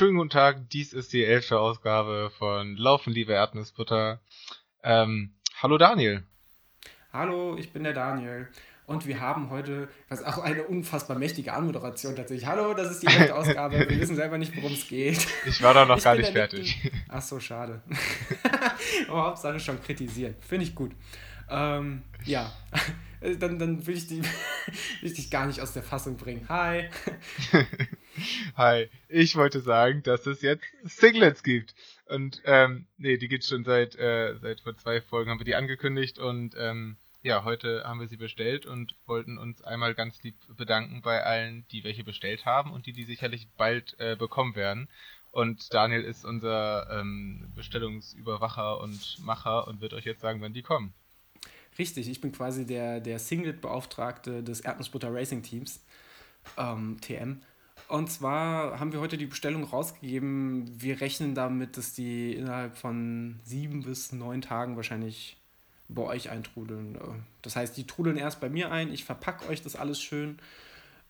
schönen guten Tag. Dies ist die elfte Ausgabe von Laufen, liebe Erdnussbutter. Ähm, hallo Daniel. Hallo, ich bin der Daniel. Und wir haben heute, was auch eine unfassbar mächtige Anmoderation tatsächlich. Hallo, das ist die elfte Ausgabe. Wir wissen selber nicht, worum es geht. Ich war da noch ich gar nicht fertig. Ach so, schade. Aber Hauptsache schon kritisiert. Finde ich gut. Ähm, ja, dann, dann will, ich die, will ich dich gar nicht aus der Fassung bringen. Hi. Hi. Ich wollte sagen, dass es jetzt Singlets gibt. Und ähm, nee, die gibt's schon seit, äh, seit vor zwei Folgen haben wir die angekündigt und ähm, ja, heute haben wir sie bestellt und wollten uns einmal ganz lieb bedanken bei allen, die welche bestellt haben und die, die sicherlich bald äh, bekommen werden. Und Daniel ist unser ähm, Bestellungsüberwacher und Macher und wird euch jetzt sagen, wann die kommen. Richtig, ich bin quasi der, der Singlet-Beauftragte des Erdnussbutter Racing Teams, ähm, TM. Und zwar haben wir heute die Bestellung rausgegeben. Wir rechnen damit, dass die innerhalb von sieben bis neun Tagen wahrscheinlich bei euch eintrudeln. Das heißt, die trudeln erst bei mir ein, ich verpacke euch das alles schön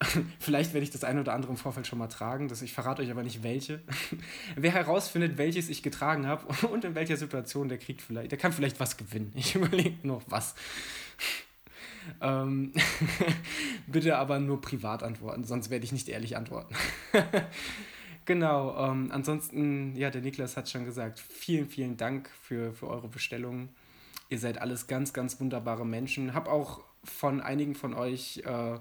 Vielleicht werde ich das eine oder andere im Vorfeld schon mal tragen. Das, ich verrate euch aber nicht welche. Wer herausfindet, welches ich getragen habe und in welcher Situation, der kriegt vielleicht, der kann vielleicht was gewinnen. Ich überlege noch was. Ähm, bitte aber nur privat antworten, sonst werde ich nicht ehrlich antworten. genau, ähm, ansonsten, ja, der Niklas hat schon gesagt, vielen, vielen Dank für, für eure Bestellungen. Ihr seid alles ganz, ganz wunderbare Menschen. Hab auch von einigen von euch äh,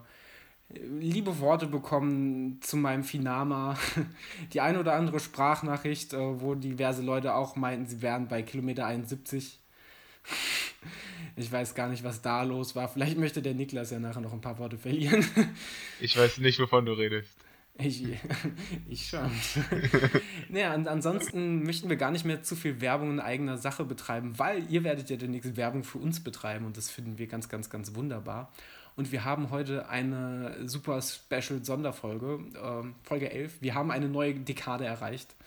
liebe Worte bekommen zu meinem Finama. Die eine oder andere Sprachnachricht, äh, wo diverse Leute auch meinten, sie wären bei Kilometer 71. Ich weiß gar nicht, was da los war. Vielleicht möchte der Niklas ja nachher noch ein paar Worte verlieren. Ich weiß nicht, wovon du redest. Ich, ich schon. naja, und ansonsten möchten wir gar nicht mehr zu viel Werbung in eigener Sache betreiben, weil ihr werdet ja demnächst Werbung für uns betreiben und das finden wir ganz, ganz, ganz wunderbar. Und wir haben heute eine super Special Sonderfolge, ähm, Folge 11. Wir haben eine neue Dekade erreicht.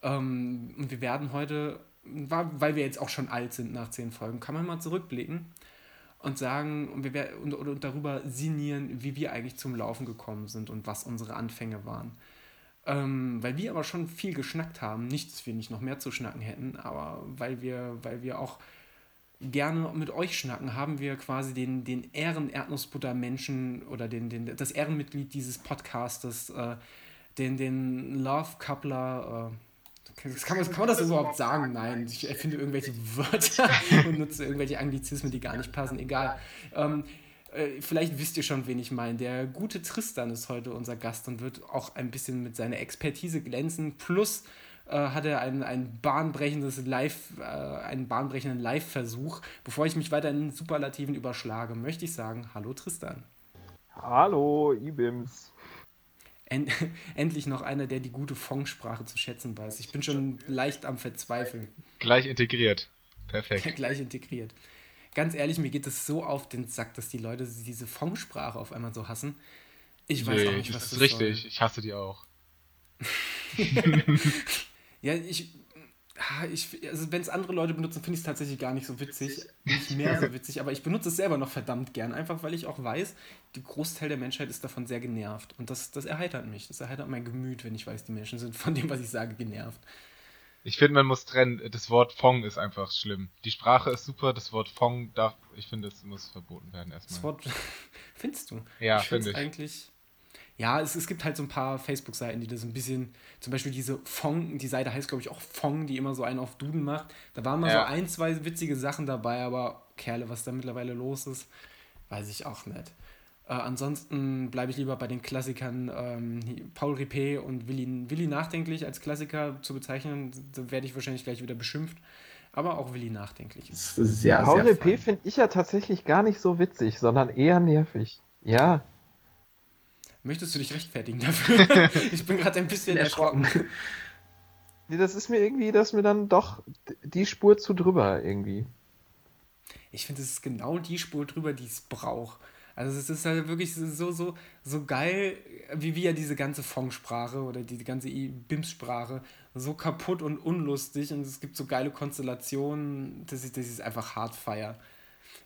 Ähm, und wir werden heute, weil wir jetzt auch schon alt sind nach zehn Folgen, kann man mal zurückblicken und sagen und, wir, und, und darüber sinnieren, wie wir eigentlich zum Laufen gekommen sind und was unsere Anfänge waren. Ähm, weil wir aber schon viel geschnackt haben, nicht, dass wir nicht noch mehr zu schnacken hätten, aber weil wir, weil wir auch gerne mit euch schnacken, haben wir quasi den, den Ehren-Erdnussbutter-Menschen oder den, den, das Ehrenmitglied dieses Podcastes, äh, den, den Love-Coupler, äh, kann, man, kann man das überhaupt sagen? Nein, ich erfinde irgendwelche Wörter und nutze irgendwelche Anglizismen, die gar nicht passen. Egal. Ähm, äh, vielleicht wisst ihr schon, wen ich meine. Der gute Tristan ist heute unser Gast und wird auch ein bisschen mit seiner Expertise glänzen. Plus äh, hat er ein, ein bahnbrechendes Live, äh, einen bahnbrechenden Live-Versuch. Bevor ich mich weiter in Superlativen überschlage, möchte ich sagen, hallo Tristan. Hallo, Ibims. End, endlich noch einer, der die gute Fong-Sprache zu schätzen weiß. Ich bin schon leicht am Verzweifeln. Gleich integriert. Perfekt. Gleich integriert. Ganz ehrlich, mir geht es so auf den Sack, dass die Leute diese Fong-Sprache auf einmal so hassen. Ich weiß nee, auch nicht, was das ist. richtig, soll. ich hasse die auch. Ja, ich, ich also wenn es andere Leute benutzen, finde ich es tatsächlich gar nicht so witzig. Nicht mehr so witzig, aber ich benutze es selber noch verdammt gern. Einfach weil ich auch weiß, die Großteil der Menschheit ist davon sehr genervt. Und das, das erheitert mich. Das erheitert mein Gemüt, wenn ich weiß, die Menschen sind von dem, was ich sage, genervt. Ich finde, man muss trennen. Das Wort Fong ist einfach schlimm. Die Sprache ist super, das Wort Fong darf, ich finde, es muss verboten werden erstmal. Das Wort, findest du? Ja, finde ich. eigentlich ja, es, es gibt halt so ein paar Facebook-Seiten, die das ein bisschen, zum Beispiel diese Fong, die Seite heißt, glaube ich, auch Fong, die immer so einen auf Duden macht. Da waren mal ja. so ein, zwei witzige Sachen dabei, aber Kerle, was da mittlerweile los ist, weiß ich auch nicht. Äh, ansonsten bleibe ich lieber bei den Klassikern ähm, Paul Ripé und Willi, Willi Nachdenklich als Klassiker zu bezeichnen. Da werde ich wahrscheinlich gleich wieder beschimpft. Aber auch Willi Nachdenklich. Sehr, Paul Ripé finde ich ja tatsächlich gar nicht so witzig, sondern eher nervig. Ja. Möchtest du dich rechtfertigen dafür? ich bin gerade ein bisschen erschrocken. Nee, das ist mir irgendwie, das ist mir dann doch die Spur zu drüber irgendwie. Ich finde, es ist genau die Spur drüber, die es braucht. Also es ist halt wirklich so, so, so geil, wie wir diese ganze Fong-Sprache oder die, ganze BIMS-Sprache so kaputt und unlustig und es gibt so geile Konstellationen, dass ich, dass ich es einfach hart feier.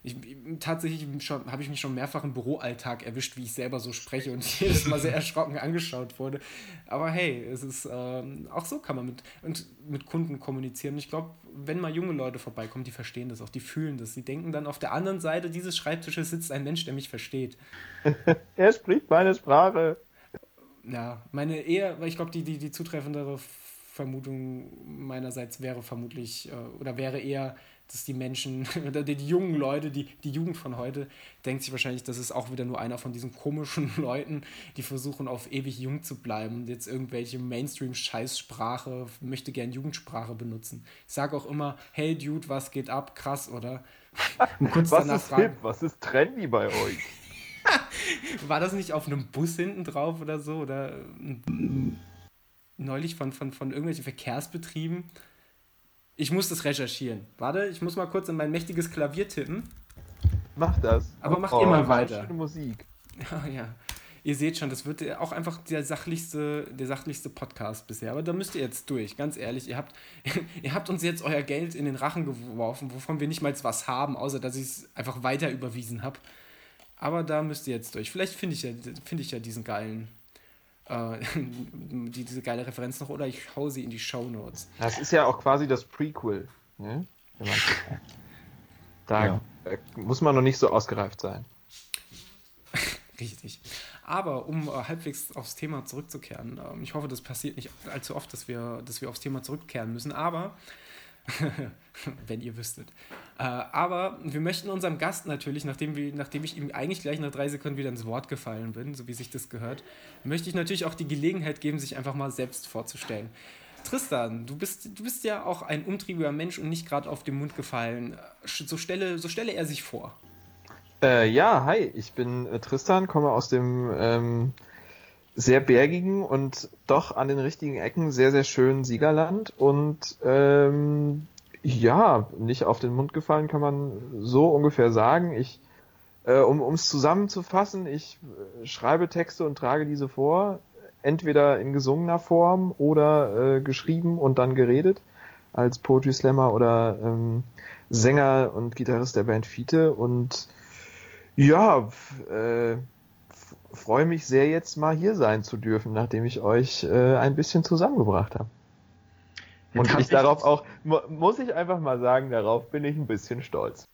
Ich, tatsächlich habe ich mich schon mehrfach im Büroalltag erwischt, wie ich selber so spreche und jedes Mal sehr erschrocken angeschaut wurde. Aber hey, es ist ähm, auch so kann man mit, und mit Kunden kommunizieren. Ich glaube, wenn mal junge Leute vorbeikommen, die verstehen das auch, die fühlen das. Die denken dann, auf der anderen Seite dieses Schreibtisches sitzt ein Mensch, der mich versteht. er spricht meine Sprache. Ja, meine eher, weil ich glaube, die, die, die zutreffendere Vermutung meinerseits wäre vermutlich, äh, oder wäre eher, dass die Menschen, oder die, die jungen Leute, die, die Jugend von heute, denkt sich wahrscheinlich, das ist auch wieder nur einer von diesen komischen Leuten, die versuchen, auf ewig jung zu bleiben und jetzt irgendwelche Mainstream-Scheißsprache, möchte gern Jugendsprache benutzen. Ich sage auch immer, hey Dude, was geht ab? Krass, oder? kurz was ist fragen, hip? Was ist trendy bei euch? War das nicht auf einem Bus hinten drauf oder so? Oder neulich von, von, von irgendwelchen Verkehrsbetrieben? Ich muss das recherchieren. Warte, ich muss mal kurz in mein mächtiges Klavier tippen. Mach das. Aber mach oh, immer weiter. Schöne Musik. Ja, ja. Ihr seht schon, das wird auch einfach der sachlichste, der sachlichste Podcast bisher. Aber da müsst ihr jetzt durch, ganz ehrlich. Ihr habt, ihr habt uns jetzt euer Geld in den Rachen geworfen, wovon wir nicht mal was haben, außer dass ich es einfach weiter überwiesen habe. Aber da müsst ihr jetzt durch. Vielleicht finde ich, ja, find ich ja diesen geilen äh, die, diese geile Referenz noch oder ich hau sie in die Show Notes. Das ist ja auch quasi das Prequel. Ne? Da ja. Äh, muss man noch nicht so ausgereift sein. Richtig. Aber um äh, halbwegs aufs Thema zurückzukehren, äh, ich hoffe, das passiert nicht allzu oft, dass wir, dass wir aufs Thema zurückkehren müssen, aber wenn ihr wüsstet. Äh, aber wir möchten unserem Gast natürlich, nachdem, wir, nachdem ich ihm eigentlich gleich nach drei Sekunden wieder ins Wort gefallen bin, so wie sich das gehört, möchte ich natürlich auch die Gelegenheit geben, sich einfach mal selbst vorzustellen. Tristan, du bist, du bist ja auch ein umtriebiger Mensch und nicht gerade auf den Mund gefallen. So stelle, so stelle er sich vor. Äh, ja, hi, ich bin äh, Tristan, komme aus dem ähm, sehr bergigen und doch an den richtigen Ecken sehr, sehr schönen Siegerland und ähm, ja, nicht auf den Mund gefallen kann man so ungefähr sagen. Ich, äh, um es zusammenzufassen, ich äh, schreibe Texte und trage diese vor, entweder in gesungener Form oder äh, geschrieben und dann geredet, als Poetry Slammer oder ähm, Sänger und Gitarrist der Band Fiete und ja, äh, freue mich sehr, jetzt mal hier sein zu dürfen, nachdem ich euch äh, ein bisschen zusammengebracht habe. Und ich, ich darauf auch, muss ich einfach mal sagen, darauf bin ich ein bisschen stolz.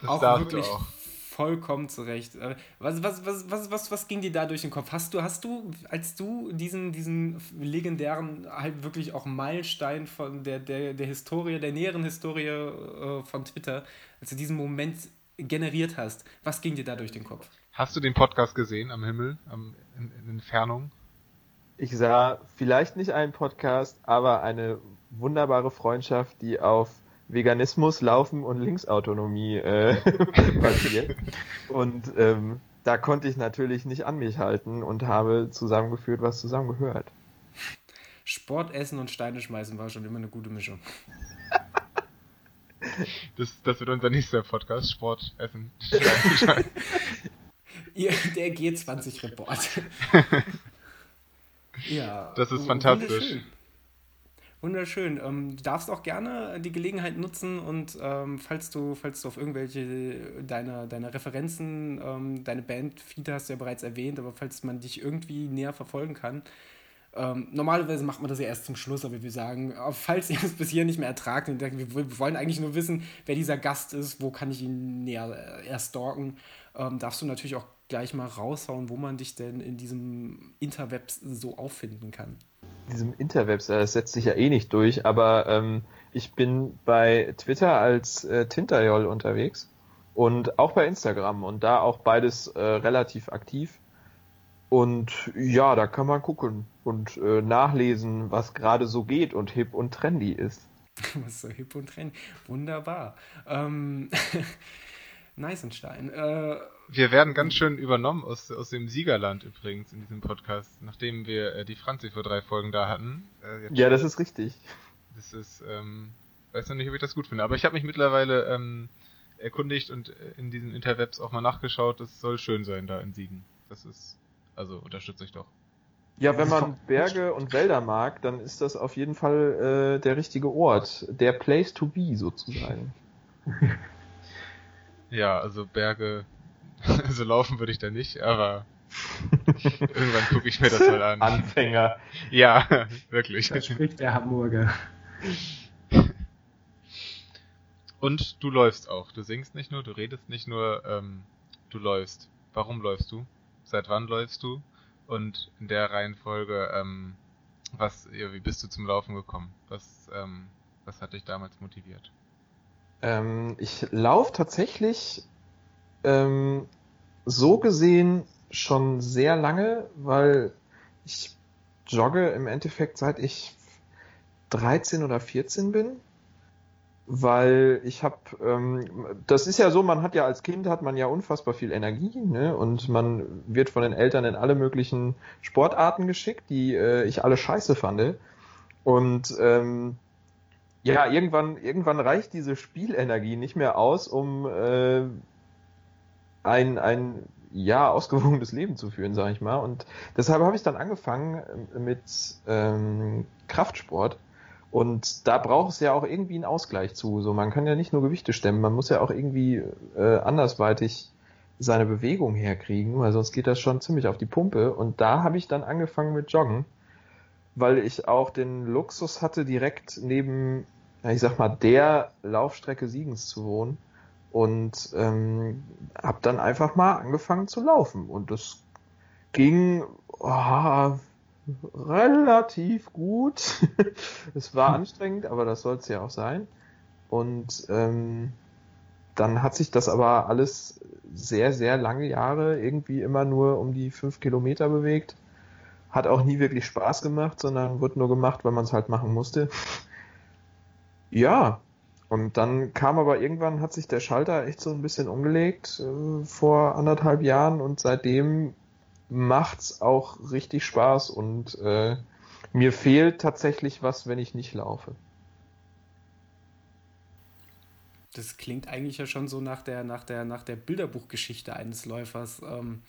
Das auch wirklich auch. vollkommen zurecht. Äh, was, was, was, was, was, was ging dir da durch den Kopf? Hast du, hast du, als du diesen, diesen legendären, halt wirklich auch Meilenstein von der, der, der Historie, der näheren Historie äh, von Twitter, als du diesen Moment generiert hast, was ging dir da durch den Kopf? Hast du den Podcast gesehen am Himmel, am, in, in Entfernung? Ich sah vielleicht nicht einen Podcast, aber eine wunderbare Freundschaft, die auf Veganismus, Laufen und Linksautonomie äh, basiert. und ähm, da konnte ich natürlich nicht an mich halten und habe zusammengeführt, was zusammengehört. Sport essen und Steine schmeißen war schon immer eine gute Mischung. Das, das wird unser nächster Podcast, Sport, Essen, Steine der G20-Report. ja. Das ist fantastisch. Wunderschön. Ähm, du darfst auch gerne die Gelegenheit nutzen und ähm, falls du, falls du auf irgendwelche deiner, deiner Referenzen, ähm, deine Band, Fiete hast du ja bereits erwähnt, aber falls man dich irgendwie näher verfolgen kann, ähm, normalerweise macht man das ja erst zum Schluss, aber wir sagen, äh, falls ihr es bis hier nicht mehr ertragt, wir, wir wollen eigentlich nur wissen, wer dieser Gast ist, wo kann ich ihn näher äh, erst stalken, ähm, darfst du natürlich auch gleich mal raushauen, wo man dich denn in diesem Interwebs so auffinden kann. In diesem Interwebs, äh, das setzt sich ja eh nicht durch, aber ähm, ich bin bei Twitter als äh, Tinterjol unterwegs und auch bei Instagram und da auch beides äh, relativ aktiv. Und ja, da kann man gucken und äh, nachlesen, was gerade so geht und hip und trendy ist. was so hip und trendy. Wunderbar. Ähm, Neisenstein. Äh, wir werden ganz schön übernommen aus, aus dem Siegerland übrigens in diesem Podcast, nachdem wir äh, die Franzi vor drei Folgen da hatten. Äh, ja, das ist richtig. Das ist, ähm, weiß noch nicht, ob ich das gut finde, aber ich habe mich mittlerweile ähm, erkundigt und äh, in diesen Interwebs auch mal nachgeschaut. Es soll schön sein da in Siegen. Das ist, also unterstütze ich doch. Ja, wenn man Berge und Wälder mag, dann ist das auf jeden Fall äh, der richtige Ort. Der Place to be sozusagen. Ja, also Berge, also laufen würde ich da nicht, aber irgendwann gucke ich mir das mal an. Anfänger. Ja, wirklich. Das spricht der Hamburger. Und du läufst auch. Du singst nicht nur, du redest nicht nur, ähm, du läufst. Warum läufst du? Seit wann läufst du? Und in der Reihenfolge, ähm, was, ja, wie bist du zum Laufen gekommen? Was, ähm, was hat dich damals motiviert? Ähm, ich laufe tatsächlich ähm, so gesehen schon sehr lange, weil ich jogge im Endeffekt seit ich 13 oder 14 bin. Weil ich habe, ähm, das ist ja so, man hat ja als Kind hat man ja unfassbar viel Energie, ne? Und man wird von den Eltern in alle möglichen Sportarten geschickt, die äh, ich alle scheiße fand. Und ähm, ja, irgendwann, irgendwann reicht diese Spielenergie nicht mehr aus, um äh, ein, ein ja, ausgewogenes Leben zu führen, sag ich mal. Und deshalb habe ich dann angefangen äh, mit ähm, Kraftsport. Und da braucht es ja auch irgendwie einen Ausgleich zu. So, man kann ja nicht nur Gewichte stemmen, man muss ja auch irgendwie äh, andersweitig seine Bewegung herkriegen, weil sonst geht das schon ziemlich auf die Pumpe. Und da habe ich dann angefangen mit Joggen, weil ich auch den Luxus hatte, direkt neben, ich sag mal, der Laufstrecke Siegens zu wohnen und ähm, habe dann einfach mal angefangen zu laufen und das ging oh, relativ gut. es war anstrengend, aber das soll es ja auch sein. Und ähm, dann hat sich das aber alles sehr, sehr lange Jahre irgendwie immer nur um die fünf Kilometer bewegt. Hat auch nie wirklich Spaß gemacht, sondern wurde nur gemacht, weil man es halt machen musste. ja, und dann kam aber irgendwann, hat sich der Schalter echt so ein bisschen umgelegt äh, vor anderthalb Jahren und seitdem macht's auch richtig Spaß und äh, mir fehlt tatsächlich was, wenn ich nicht laufe. Das klingt eigentlich ja schon so nach der, nach der, nach der Bilderbuchgeschichte eines Läufers. Ähm,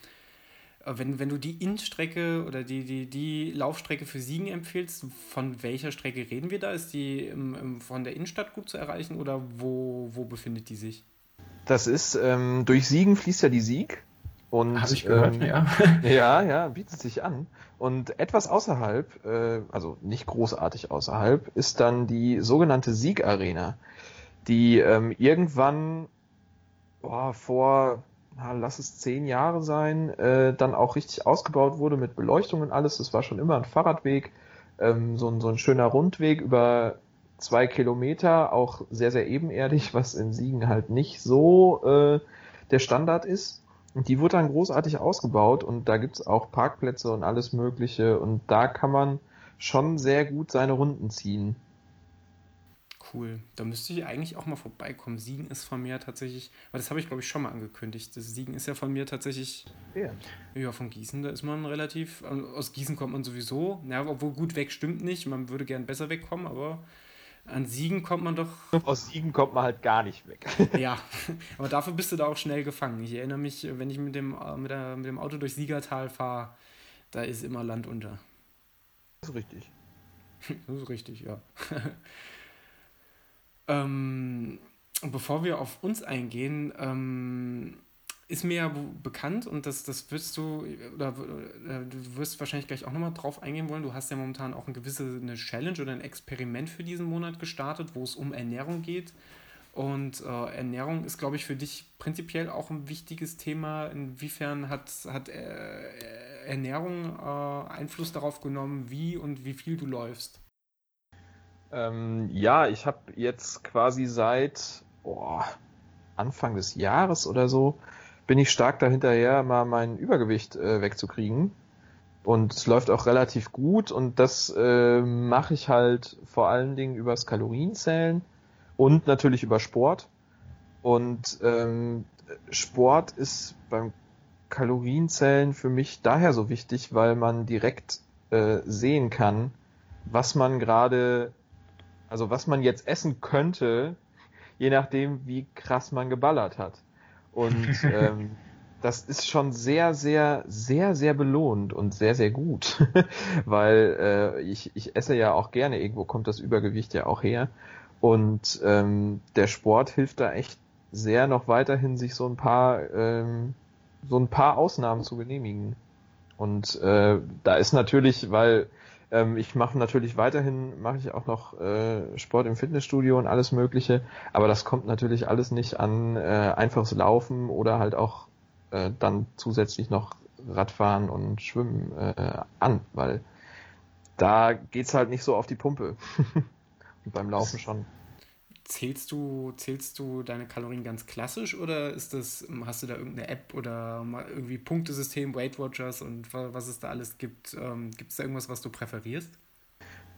wenn, wenn du die Innenstrecke oder die, die, die Laufstrecke für Siegen empfiehlst, von welcher Strecke reden wir da? Ist die im, im, von der Innenstadt gut zu erreichen oder wo, wo befindet die sich? Das ist, ähm, durch Siegen fließt ja die Sieg. Und, Habe ich gehört, ähm, ja. ja, ja, bietet sich an. Und etwas außerhalb, äh, also nicht großartig außerhalb, ist dann die sogenannte Siegarena, die ähm, irgendwann boah, vor, na, lass es zehn Jahre sein, äh, dann auch richtig ausgebaut wurde mit Beleuchtung und alles. Das war schon immer ein Fahrradweg, ähm, so, ein, so ein schöner Rundweg über zwei Kilometer, auch sehr, sehr ebenerdig, was in Siegen halt nicht so äh, der Standard ist. Und die wurde dann großartig ausgebaut und da gibt's auch Parkplätze und alles Mögliche und da kann man schon sehr gut seine Runden ziehen. Cool. Da müsste ich eigentlich auch mal vorbeikommen. Siegen ist von mir tatsächlich, weil das habe ich glaube ich schon mal angekündigt. Das Siegen ist ja von mir tatsächlich, Ja. ja, von Gießen, da ist man relativ, also aus Gießen kommt man sowieso, ja, obwohl gut weg stimmt nicht, man würde gern besser wegkommen, aber an Siegen kommt man doch, Aus Siegen kommt man halt gar nicht weg. ja, aber dafür bist du da auch schnell gefangen. Ich erinnere mich, wenn ich mit dem, äh, mit der, mit dem Auto durch Siegertal fahre, da ist immer Land unter. Das ist richtig. Das ist richtig, ja. ähm, bevor wir auf uns eingehen, ähm, ist mir ja bekannt und das, das wirst du, oder äh, du wirst wahrscheinlich gleich auch nochmal drauf eingehen wollen. Du hast ja momentan auch eine gewisse eine Challenge oder ein Experiment für diesen Monat gestartet, wo es um Ernährung geht. Und äh, Ernährung ist, glaube ich, für dich prinzipiell auch ein wichtiges Thema. Inwiefern hat, hat äh, Ernährung äh, Einfluss darauf genommen, wie und wie viel du läufst? Ähm, ja, ich habe jetzt quasi seit boah, Anfang des Jahres oder so bin ich stark dahinterher, mal mein Übergewicht äh, wegzukriegen. Und es läuft auch relativ gut und das äh, mache ich halt vor allen Dingen übers Kalorienzählen und natürlich über Sport. Und ähm, Sport ist beim Kalorienzählen für mich daher so wichtig, weil man direkt äh, sehen kann, was man gerade, also was man jetzt essen könnte, je nachdem, wie krass man geballert hat. Und ähm, das ist schon sehr, sehr, sehr, sehr belohnt und sehr, sehr gut, weil äh, ich, ich esse ja auch gerne, irgendwo kommt das Übergewicht ja auch her. Und ähm, der Sport hilft da echt sehr noch weiterhin sich so ein paar ähm, so ein paar Ausnahmen zu genehmigen. Und äh, da ist natürlich, weil ähm, ich mache natürlich weiterhin, mache ich auch noch äh, Sport im Fitnessstudio und alles Mögliche, aber das kommt natürlich alles nicht an äh, einfaches Laufen oder halt auch äh, dann zusätzlich noch Radfahren und Schwimmen äh, an, weil da geht's halt nicht so auf die Pumpe. und beim Laufen schon. Zählst du, zählst du deine Kalorien ganz klassisch oder ist das, hast du da irgendeine App oder irgendwie Punktesystem, Weight Watchers und was es da alles gibt? Ähm, gibt es da irgendwas, was du präferierst?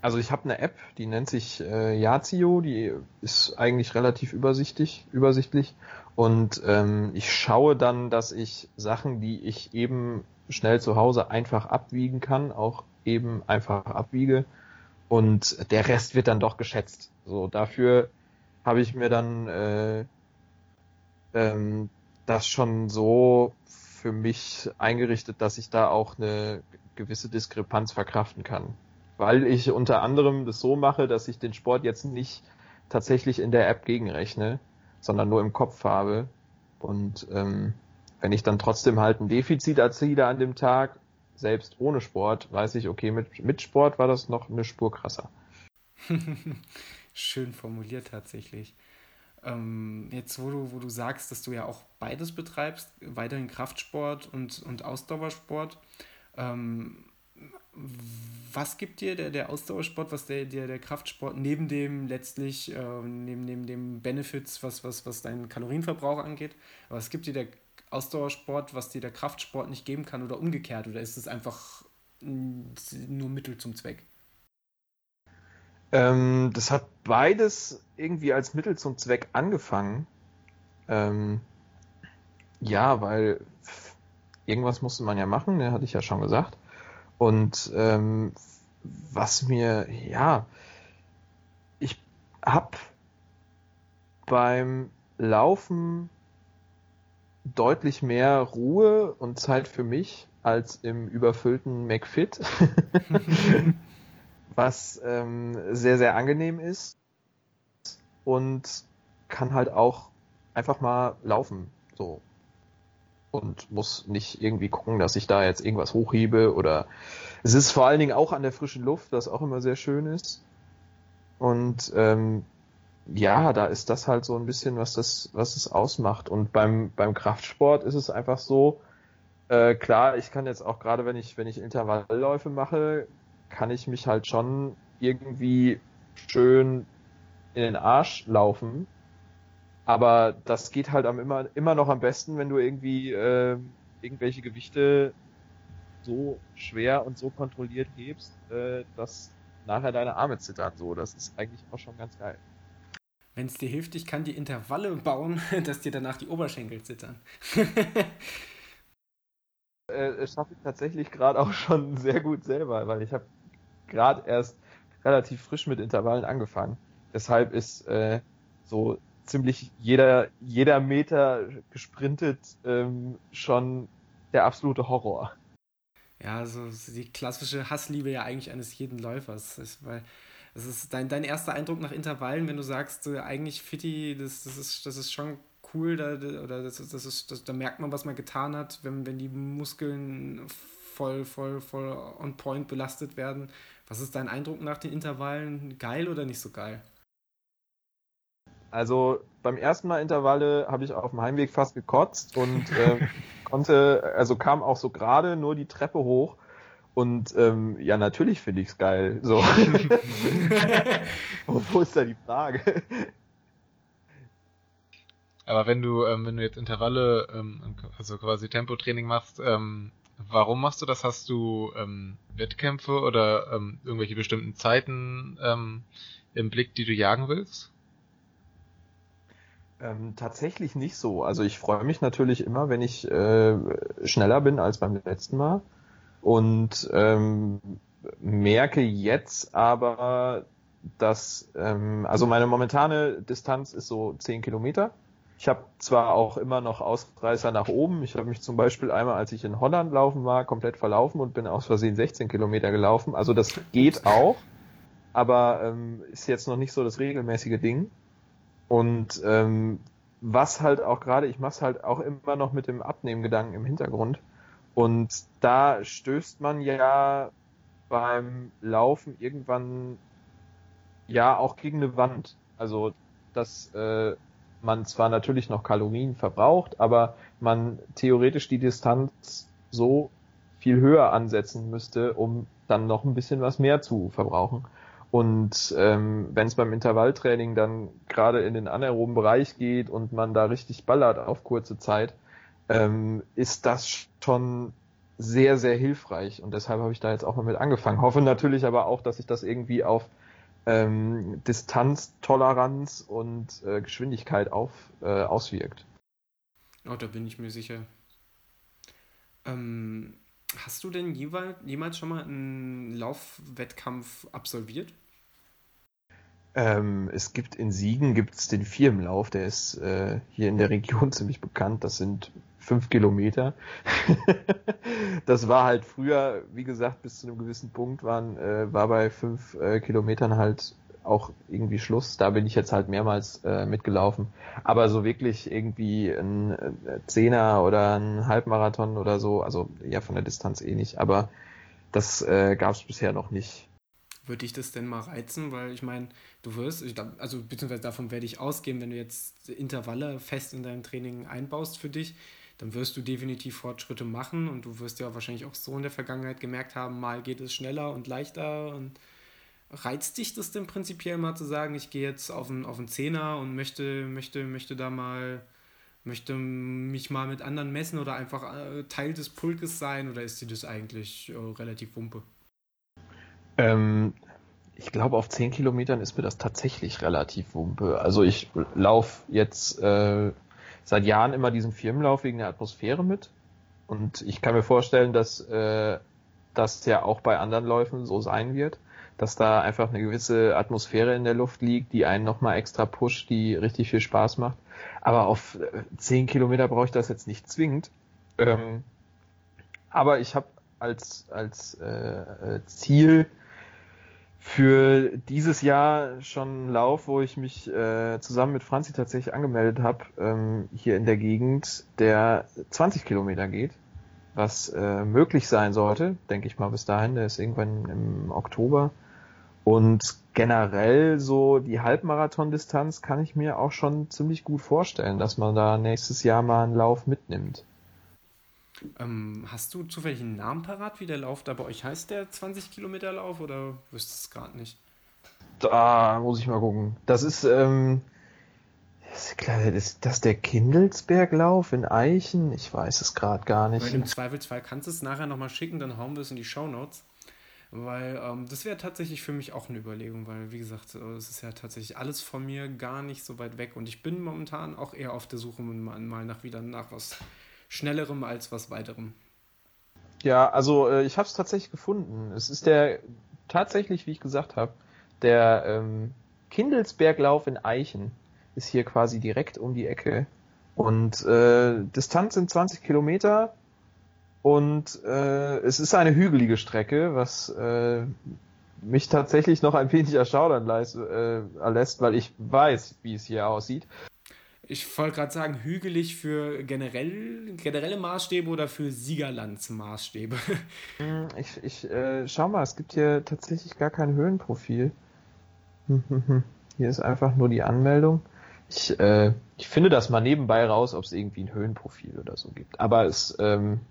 Also ich habe eine App, die nennt sich äh, Yazio, die ist eigentlich relativ übersichtlich, übersichtlich und ähm, ich schaue dann, dass ich Sachen, die ich eben schnell zu Hause einfach abwiegen kann, auch eben einfach abwiege und der Rest wird dann doch geschätzt. So dafür habe ich mir dann äh, ähm, das schon so für mich eingerichtet, dass ich da auch eine gewisse Diskrepanz verkraften kann. Weil ich unter anderem das so mache, dass ich den Sport jetzt nicht tatsächlich in der App gegenrechne, sondern nur im Kopf habe. Und ähm, wenn ich dann trotzdem halt ein Defizit erziele an dem Tag, selbst ohne Sport, weiß ich, okay, mit, mit Sport war das noch eine Spur krasser. Schön formuliert tatsächlich. Ähm, jetzt, wo du, wo du sagst, dass du ja auch beides betreibst, weiterhin Kraftsport und, und Ausdauersport, ähm, was gibt dir der, der Ausdauersport, was der, der, der Kraftsport neben dem letztlich, äh, neben, neben dem Benefits, was, was, was deinen Kalorienverbrauch angeht, was gibt dir der Ausdauersport, was dir der Kraftsport nicht geben kann oder umgekehrt? Oder ist es einfach nur Mittel zum Zweck? Ähm, das hat beides irgendwie als Mittel zum Zweck angefangen. Ähm, ja, weil irgendwas musste man ja machen, ne, hatte ich ja schon gesagt. Und ähm, was mir, ja, ich hab beim Laufen deutlich mehr Ruhe und Zeit für mich als im überfüllten McFit. was ähm, sehr, sehr angenehm ist und kann halt auch einfach mal laufen. So. Und muss nicht irgendwie gucken, dass ich da jetzt irgendwas hochhebe oder es ist vor allen Dingen auch an der frischen Luft, was auch immer sehr schön ist. Und ähm, ja, da ist das halt so ein bisschen, was das, was es ausmacht. Und beim, beim Kraftsport ist es einfach so, äh, klar, ich kann jetzt auch gerade, wenn ich, wenn ich Intervallläufe mache, kann ich mich halt schon irgendwie schön in den Arsch laufen. Aber das geht halt am immer, immer noch am besten, wenn du irgendwie äh, irgendwelche Gewichte so schwer und so kontrolliert hebst, äh, dass nachher deine Arme zittern. So, das ist eigentlich auch schon ganz geil. Wenn es dir hilft, ich kann die Intervalle bauen, dass dir danach die Oberschenkel zittern. äh, schaffe ich tatsächlich gerade auch schon sehr gut selber, weil ich habe gerade erst relativ frisch mit Intervallen angefangen. Deshalb ist äh, so ziemlich jeder, jeder Meter gesprintet ähm, schon der absolute Horror. Ja, also die klassische Hassliebe ja eigentlich eines jeden Läufers. Ist, weil es ist dein, dein erster Eindruck nach Intervallen, wenn du sagst, äh, eigentlich Fitti, das, das, ist, das ist schon cool, da, oder das, das ist, das, da merkt man, was man getan hat, wenn, wenn die Muskeln voll, voll, voll on point belastet werden. Was ist dein Eindruck nach den Intervallen? Geil oder nicht so geil? Also beim ersten Mal Intervalle habe ich auf dem Heimweg fast gekotzt und äh, konnte, also kam auch so gerade nur die Treppe hoch. Und ähm, ja, natürlich finde ich es geil. So. Wo ist da die Frage? Aber wenn du, ähm, wenn du jetzt Intervalle, ähm, also quasi Tempotraining machst, ähm, Warum machst du das? Hast du ähm, Wettkämpfe oder ähm, irgendwelche bestimmten Zeiten ähm, im Blick, die du jagen willst? Ähm, tatsächlich nicht so. Also ich freue mich natürlich immer, wenn ich äh, schneller bin als beim letzten Mal und ähm, merke jetzt aber, dass ähm, also meine momentane Distanz ist so 10 Kilometer ich habe zwar auch immer noch Ausreißer nach oben. Ich habe mich zum Beispiel einmal, als ich in Holland laufen war, komplett verlaufen und bin aus Versehen 16 Kilometer gelaufen. Also das geht auch, aber ähm, ist jetzt noch nicht so das regelmäßige Ding. Und ähm, was halt auch gerade, ich mache es halt auch immer noch mit dem Abnehmgedanken im Hintergrund. Und da stößt man ja beim Laufen irgendwann ja auch gegen eine Wand. Also, dass äh, man zwar natürlich noch Kalorien verbraucht, aber man theoretisch die Distanz so viel höher ansetzen müsste, um dann noch ein bisschen was mehr zu verbrauchen. Und ähm, wenn es beim Intervalltraining dann gerade in den anaeroben Bereich geht und man da richtig ballert auf kurze Zeit, ähm, ist das schon sehr, sehr hilfreich. Und deshalb habe ich da jetzt auch mal mit angefangen. Hoffe natürlich aber auch, dass sich das irgendwie auf ähm, Distanztoleranz und äh, Geschwindigkeit auf, äh, auswirkt. Oh, da bin ich mir sicher. Ähm, hast du denn jemals, jemals schon mal einen Laufwettkampf absolviert? Ähm, es gibt in Siegen gibt's den Firmenlauf, der ist äh, hier in der Region ziemlich bekannt. Das sind fünf Kilometer. das war halt früher, wie gesagt, bis zu einem gewissen Punkt waren, äh, war bei fünf äh, Kilometern halt auch irgendwie Schluss. Da bin ich jetzt halt mehrmals äh, mitgelaufen. Aber so wirklich irgendwie ein äh, Zehner oder ein Halbmarathon oder so, also ja von der Distanz eh nicht, aber das äh, gab es bisher noch nicht. Würde ich das denn mal reizen? Weil ich meine, du wirst, also beziehungsweise davon werde ich ausgehen, wenn du jetzt Intervalle fest in deinem Training einbaust für dich, dann wirst du definitiv Fortschritte machen und du wirst ja wahrscheinlich auch so in der Vergangenheit gemerkt haben, mal geht es schneller und leichter und reizt dich das denn prinzipiell mal zu sagen, ich gehe jetzt auf einen, auf Zehner und möchte, möchte, möchte da mal, möchte mich mal mit anderen messen oder einfach äh, Teil des Pulkes sein oder ist dir das eigentlich äh, relativ wumpe? Ähm, ich glaube, auf 10 Kilometern ist mir das tatsächlich relativ wumpe. Also ich laufe jetzt äh, seit Jahren immer diesen Firmenlauf wegen der Atmosphäre mit. Und ich kann mir vorstellen, dass äh, das ja auch bei anderen Läufen so sein wird dass da einfach eine gewisse Atmosphäre in der Luft liegt, die einen nochmal extra pusht, die richtig viel Spaß macht. Aber auf äh, zehn Kilometer brauche ich das jetzt nicht zwingend. Ähm, aber ich habe als, als äh, Ziel für dieses Jahr schon einen Lauf, wo ich mich äh, zusammen mit Franzi tatsächlich angemeldet habe, ähm, hier in der Gegend, der 20 Kilometer geht was äh, möglich sein sollte, denke ich mal bis dahin. Der ist irgendwann im Oktober. Und generell so die Halbmarathon-Distanz kann ich mir auch schon ziemlich gut vorstellen, dass man da nächstes Jahr mal einen Lauf mitnimmt. Ähm, hast du zufällig einen Namen parat, wie der Lauf da bei euch heißt, der 20 Kilometer Lauf, oder wüsstest du es gerade nicht? Da muss ich mal gucken. Das ist, ähm, ist klar, ist das der Kindelsberglauf in Eichen? Ich weiß es gerade gar nicht. Weil Im Zweifelsfall kannst du es nachher nochmal schicken, dann hauen wir es in die Show Notes. Weil ähm, das wäre tatsächlich für mich auch eine Überlegung, weil wie gesagt, äh, es ist ja tatsächlich alles von mir gar nicht so weit weg und ich bin momentan auch eher auf der Suche mal nach wieder nach was Schnellerem als was weiterem. Ja, also äh, ich habe es tatsächlich gefunden. Es ist der tatsächlich, wie ich gesagt habe, der ähm, Kindelsberglauf in Eichen ist hier quasi direkt um die Ecke und äh, Distanz sind 20 Kilometer und äh, es ist eine hügelige Strecke, was äh, mich tatsächlich noch ein wenig erschaudern lässt, äh, lässt, weil ich weiß, wie es hier aussieht. Ich wollte gerade sagen, hügelig für generell, generelle Maßstäbe oder für Siegerlandsmaßstäbe? Hm, ich, ich äh, schau mal, es gibt hier tatsächlich gar kein Höhenprofil. Hier ist einfach nur die Anmeldung. Ich, äh, ich finde das mal nebenbei raus, ob es irgendwie ein Höhenprofil oder so gibt. Aber es, ähm,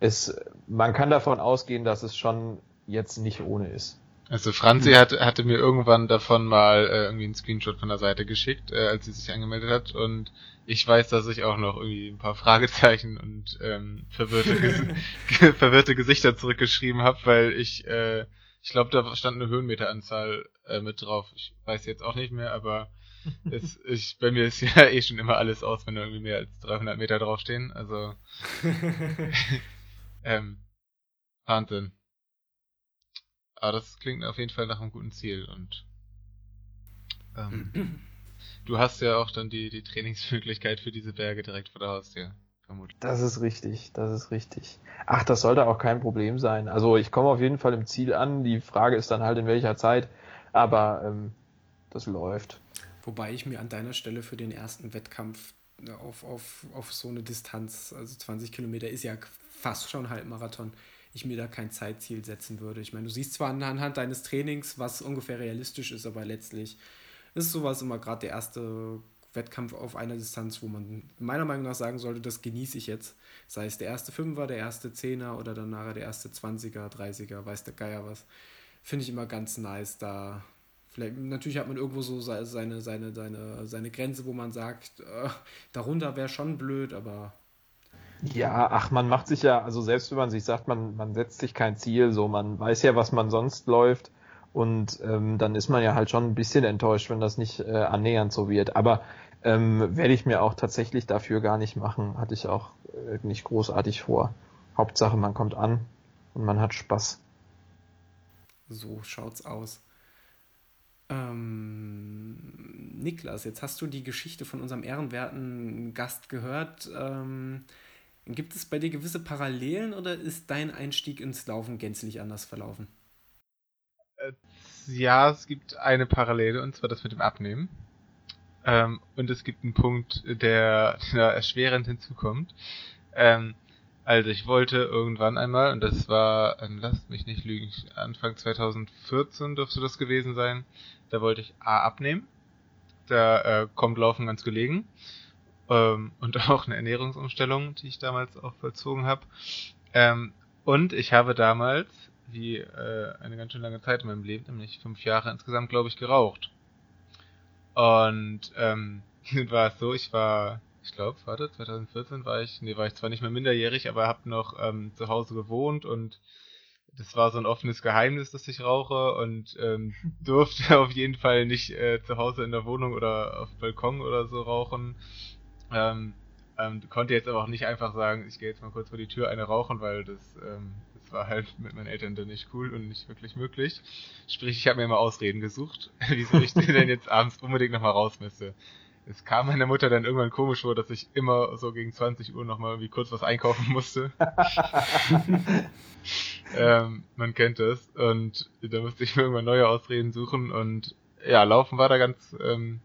es, man kann davon ausgehen, dass es schon jetzt nicht ohne ist. Also Franzi hat, hatte mir irgendwann davon mal äh, irgendwie einen Screenshot von der Seite geschickt, äh, als sie sich angemeldet hat und ich weiß, dass ich auch noch irgendwie ein paar Fragezeichen und ähm, verwirrte, Ges verwirrte Gesichter zurückgeschrieben habe, weil ich, äh, ich glaube, da stand eine Höhenmeteranzahl äh, mit drauf. Ich weiß jetzt auch nicht mehr, aber es, ich, bei mir ist ja eh schon immer alles aus, wenn da irgendwie mehr als 300 Meter draufstehen. Also Ähm, Wahnsinn. Aber das klingt auf jeden Fall nach einem guten Ziel und ähm, du hast ja auch dann die, die Trainingsmöglichkeit für diese Berge direkt vor der Haustür. Vermutlich. Das ist richtig, das ist richtig. Ach, das sollte auch kein Problem sein. Also ich komme auf jeden Fall im Ziel an. Die Frage ist dann halt in welcher Zeit, aber ähm, das läuft. Wobei ich mir an deiner Stelle für den ersten Wettkampf auf, auf, auf so eine Distanz, also 20 Kilometer ist ja fast schon Halbmarathon, ich mir da kein Zeitziel setzen würde. Ich meine, du siehst zwar anhand deines Trainings, was ungefähr realistisch ist, aber letztlich ist sowas immer gerade der erste Wettkampf auf einer Distanz, wo man meiner Meinung nach sagen sollte, das genieße ich jetzt. Sei es der erste Fünfer, der erste Zehner oder dann nachher der erste Zwanziger, Dreißiger, weiß der Geier was. Finde ich immer ganz nice, da Vielleicht, natürlich hat man irgendwo so seine, seine, seine, seine Grenze, wo man sagt, äh, darunter wäre schon blöd, aber. Ja, ach, man macht sich ja, also selbst wenn man sich sagt, man, man setzt sich kein Ziel, so man weiß ja, was man sonst läuft und ähm, dann ist man ja halt schon ein bisschen enttäuscht, wenn das nicht äh, annähernd so wird. Aber ähm, werde ich mir auch tatsächlich dafür gar nicht machen, hatte ich auch äh, nicht großartig vor. Hauptsache, man kommt an und man hat Spaß. So schaut's aus. Ähm, Niklas, jetzt hast du die Geschichte von unserem ehrenwerten Gast gehört. Ähm, gibt es bei dir gewisse Parallelen oder ist dein Einstieg ins Laufen gänzlich anders verlaufen? Äh, ja, es gibt eine Parallele und zwar das mit dem Abnehmen. Ähm, und es gibt einen Punkt, der, der erschwerend hinzukommt. Ähm, also ich wollte irgendwann einmal, und das war, ähm, lasst mich nicht lügen, Anfang 2014 dürfte das gewesen sein, da wollte ich A abnehmen. Da äh, kommt Laufen ganz gelegen. Ähm, und auch eine Ernährungsumstellung, die ich damals auch vollzogen habe. Ähm, und ich habe damals, wie äh, eine ganz schön lange Zeit in meinem Leben, nämlich fünf Jahre insgesamt, glaube ich, geraucht. Und ähm, war es so, ich war, ich glaube, warte, 2014 war ich, nee, war ich zwar nicht mehr minderjährig, aber habe noch ähm, zu Hause gewohnt und das war so ein offenes Geheimnis, dass ich rauche und ähm, durfte auf jeden Fall nicht äh, zu Hause in der Wohnung oder auf Balkon oder so rauchen. Ähm, ähm, konnte jetzt aber auch nicht einfach sagen, ich gehe jetzt mal kurz vor die Tür eine rauchen, weil das, ähm, das war halt mit meinen Eltern dann nicht cool und nicht wirklich möglich. Sprich, ich habe mir immer Ausreden gesucht, wieso ich denn jetzt abends unbedingt nochmal raus müsste. Es kam meiner Mutter dann irgendwann komisch vor, dass ich immer so gegen 20 Uhr nochmal irgendwie kurz was einkaufen musste. ähm, man kennt das. Und da musste ich mir irgendwann neue Ausreden suchen. Und ja, Laufen war da ganz, ähm,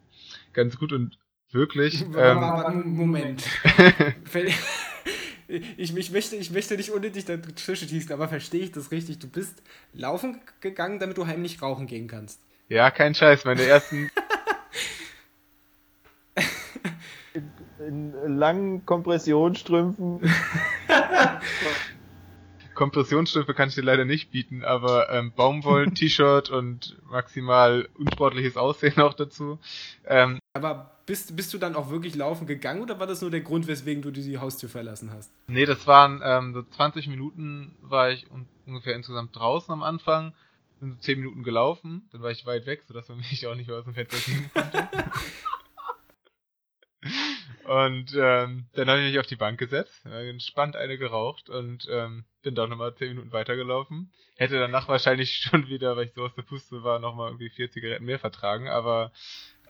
ganz gut und wirklich. Ähm, Moment. ich, ich, möchte, ich möchte nicht unnötig dazwischen schießen, aber verstehe ich das richtig? Du bist laufen gegangen, damit du heimlich rauchen gehen kannst. Ja, kein Scheiß. Meine ersten. in, in langen Kompressionsstrümpfen. Kompressionsstrümpfe kann ich dir leider nicht bieten, aber ähm, Baumwoll-T-Shirt und maximal unsportliches Aussehen auch dazu. Ähm, aber bist, bist du dann auch wirklich laufen gegangen oder war das nur der Grund, weswegen du die Haustür verlassen hast? Nee, das waren ähm, so 20 Minuten war ich un ungefähr insgesamt draußen am Anfang, bin so 10 Minuten gelaufen, dann war ich weit weg, sodass man mich auch nicht mehr aus dem Fenster sehen konnte. Und ähm, dann habe ich mich auf die Bank gesetzt, entspannt eine geraucht und ähm, bin dann nochmal zehn Minuten weitergelaufen. Hätte danach wahrscheinlich schon wieder, weil ich so aus der Puste war, nochmal irgendwie vier Zigaretten mehr vertragen, aber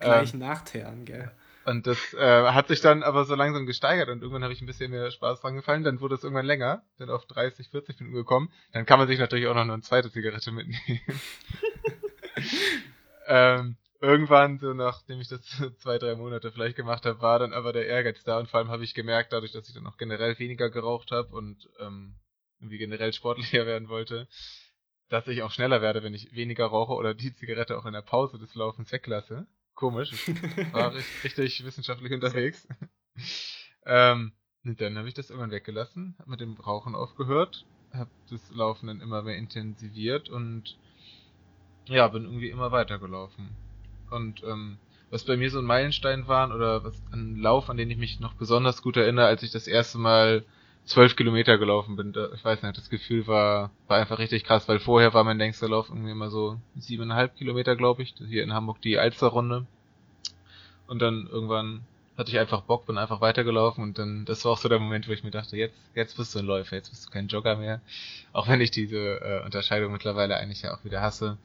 ähm, gleich nachteeren, gell? Und das äh, hat sich dann aber so langsam gesteigert und irgendwann habe ich ein bisschen mehr Spaß dran gefallen. Dann wurde es irgendwann länger, dann auf 30, 40 Minuten gekommen. Dann kann man sich natürlich auch noch eine zweite Zigarette mitnehmen. ähm, irgendwann, so nachdem ich das zwei, drei Monate vielleicht gemacht habe, war dann aber der Ehrgeiz da und vor allem habe ich gemerkt, dadurch, dass ich dann auch generell weniger geraucht habe und ähm, irgendwie generell sportlicher werden wollte, dass ich auch schneller werde, wenn ich weniger rauche oder die Zigarette auch in der Pause des Laufens weglasse. Komisch, ich war richtig, wissenschaftlich unterwegs. ähm, dann habe ich das irgendwann weggelassen, habe mit dem Rauchen aufgehört, habe das Laufen dann immer mehr intensiviert und ja, bin irgendwie immer weitergelaufen. Und ähm, was bei mir so ein Meilenstein waren oder was ein Lauf, an den ich mich noch besonders gut erinnere, als ich das erste Mal zwölf Kilometer gelaufen bin. Ich weiß nicht, das Gefühl war, war einfach richtig krass, weil vorher war mein längster Lauf irgendwie immer so siebeneinhalb Kilometer, glaube ich. Hier in Hamburg die Alsterrunde. Und dann irgendwann hatte ich einfach Bock, bin einfach weitergelaufen und dann, das war auch so der Moment, wo ich mir dachte, jetzt, jetzt bist du ein Läufer, jetzt bist du kein Jogger mehr. Auch wenn ich diese äh, Unterscheidung mittlerweile eigentlich ja auch wieder hasse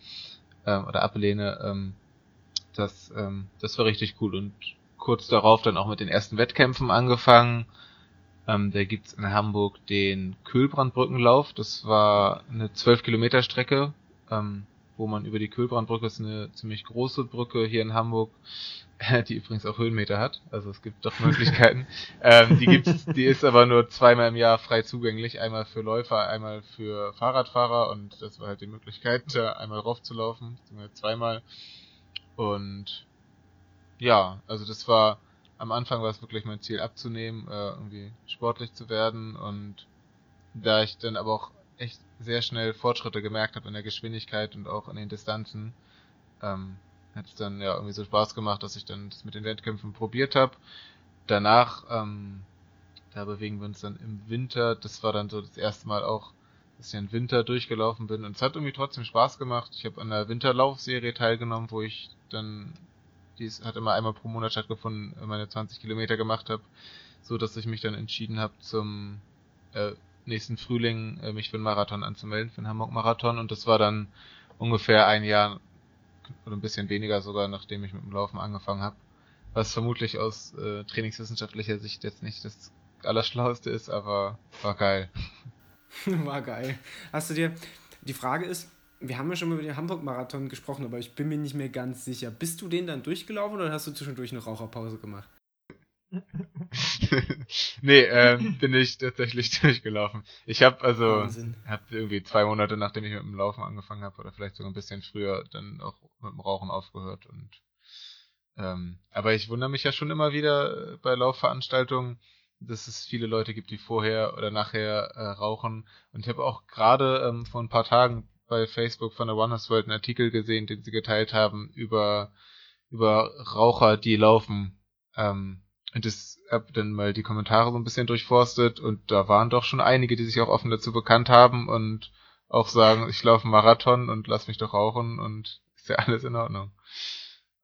ähm, oder ablehne. Ähm, das, ähm, das war richtig cool und kurz darauf dann auch mit den ersten Wettkämpfen angefangen. Ähm, da gibt's in Hamburg den Kühlbrandbrückenlauf. Das war eine 12 Kilometer Strecke. Ähm, wo man über die Kühlbrandbrücke ist eine ziemlich große Brücke hier in Hamburg, die übrigens auch Höhenmeter hat. Also es gibt doch Möglichkeiten. ähm, die gibt's, die ist aber nur zweimal im Jahr frei zugänglich. Einmal für Läufer, einmal für Fahrradfahrer und das war halt die Möglichkeit, da einmal raufzulaufen, zweimal. Und ja, also das war am Anfang war es wirklich mein Ziel abzunehmen, äh, irgendwie sportlich zu werden und da ich dann aber auch echt sehr schnell Fortschritte gemerkt habe in der Geschwindigkeit und auch in den Distanzen, ähm, hat es dann ja irgendwie so Spaß gemacht, dass ich dann das mit den Wettkämpfen probiert habe. Danach, ähm, da bewegen wir uns dann im Winter. Das war dann so das erste Mal auch, dass ich im Winter durchgelaufen bin. Und es hat irgendwie trotzdem Spaß gemacht. Ich habe an der Winterlaufserie teilgenommen, wo ich dann, die hat immer einmal pro Monat stattgefunden, meine 20 Kilometer gemacht habe, so dass ich mich dann entschieden habe zum äh, nächsten Frühling äh, mich für einen Marathon anzumelden, für einen Hamburg-Marathon. Und das war dann ungefähr ein Jahr oder ein bisschen weniger sogar, nachdem ich mit dem Laufen angefangen habe. Was vermutlich aus äh, trainingswissenschaftlicher Sicht jetzt nicht das Allerschlauste ist, aber war geil. war geil. Hast du dir, die Frage ist, wir haben ja schon mal über den Hamburg-Marathon gesprochen, aber ich bin mir nicht mehr ganz sicher. Bist du den dann durchgelaufen oder hast du zwischendurch eine Raucherpause gemacht? nee, äh, bin ich tatsächlich durchgelaufen. Ich habe also hab irgendwie zwei Monate nachdem ich mit dem Laufen angefangen habe oder vielleicht sogar ein bisschen früher dann auch mit dem Rauchen aufgehört und ähm, aber ich wundere mich ja schon immer wieder äh, bei Laufveranstaltungen, dass es viele Leute gibt, die vorher oder nachher äh, rauchen. Und ich habe auch gerade ähm, vor ein paar Tagen bei Facebook von der Runners World einen Artikel gesehen, den sie geteilt haben über über Raucher, die laufen. Ähm, und das hab dann mal die Kommentare so ein bisschen durchforstet und da waren doch schon einige, die sich auch offen dazu bekannt haben und auch sagen, ich laufe Marathon und lass mich doch rauchen und ist ja alles in Ordnung.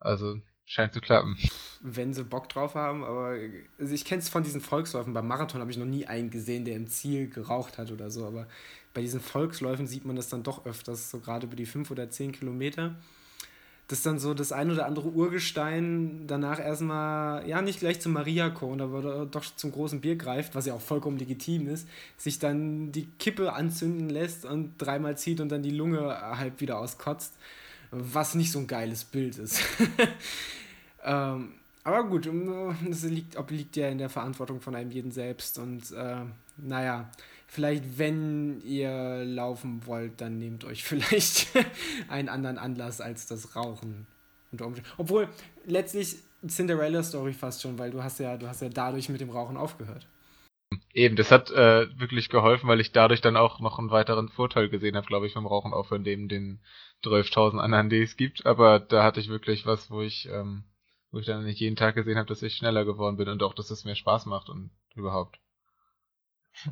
Also scheint zu klappen. Wenn sie Bock drauf haben, aber also ich kenne es von diesen Volksläufen. Beim Marathon habe ich noch nie einen gesehen, der im Ziel geraucht hat oder so, aber bei diesen Volksläufen sieht man das dann doch öfters, so gerade über die fünf oder zehn Kilometer dass dann so das ein oder andere Urgestein danach erstmal, ja, nicht gleich zum Mariakorn, aber doch zum großen Bier greift, was ja auch vollkommen legitim ist, sich dann die Kippe anzünden lässt und dreimal zieht und dann die Lunge halb wieder auskotzt, was nicht so ein geiles Bild ist. ähm, aber gut, das liegt, obliegt ja in der Verantwortung von einem jeden selbst und äh, naja, vielleicht, wenn ihr laufen wollt, dann nehmt euch vielleicht einen anderen Anlass als das Rauchen. Obwohl, letztlich Cinderella-Story fast schon, weil du hast ja, du hast ja dadurch mit dem Rauchen aufgehört. Eben, das hat äh, wirklich geholfen, weil ich dadurch dann auch noch einen weiteren Vorteil gesehen habe, glaube ich, vom Rauchen aufhören, neben den 12.000 anderen, die es gibt. Aber da hatte ich wirklich was, wo ich, ähm, wo ich dann nicht jeden Tag gesehen habe, dass ich schneller geworden bin und auch, dass es mir Spaß macht und überhaupt.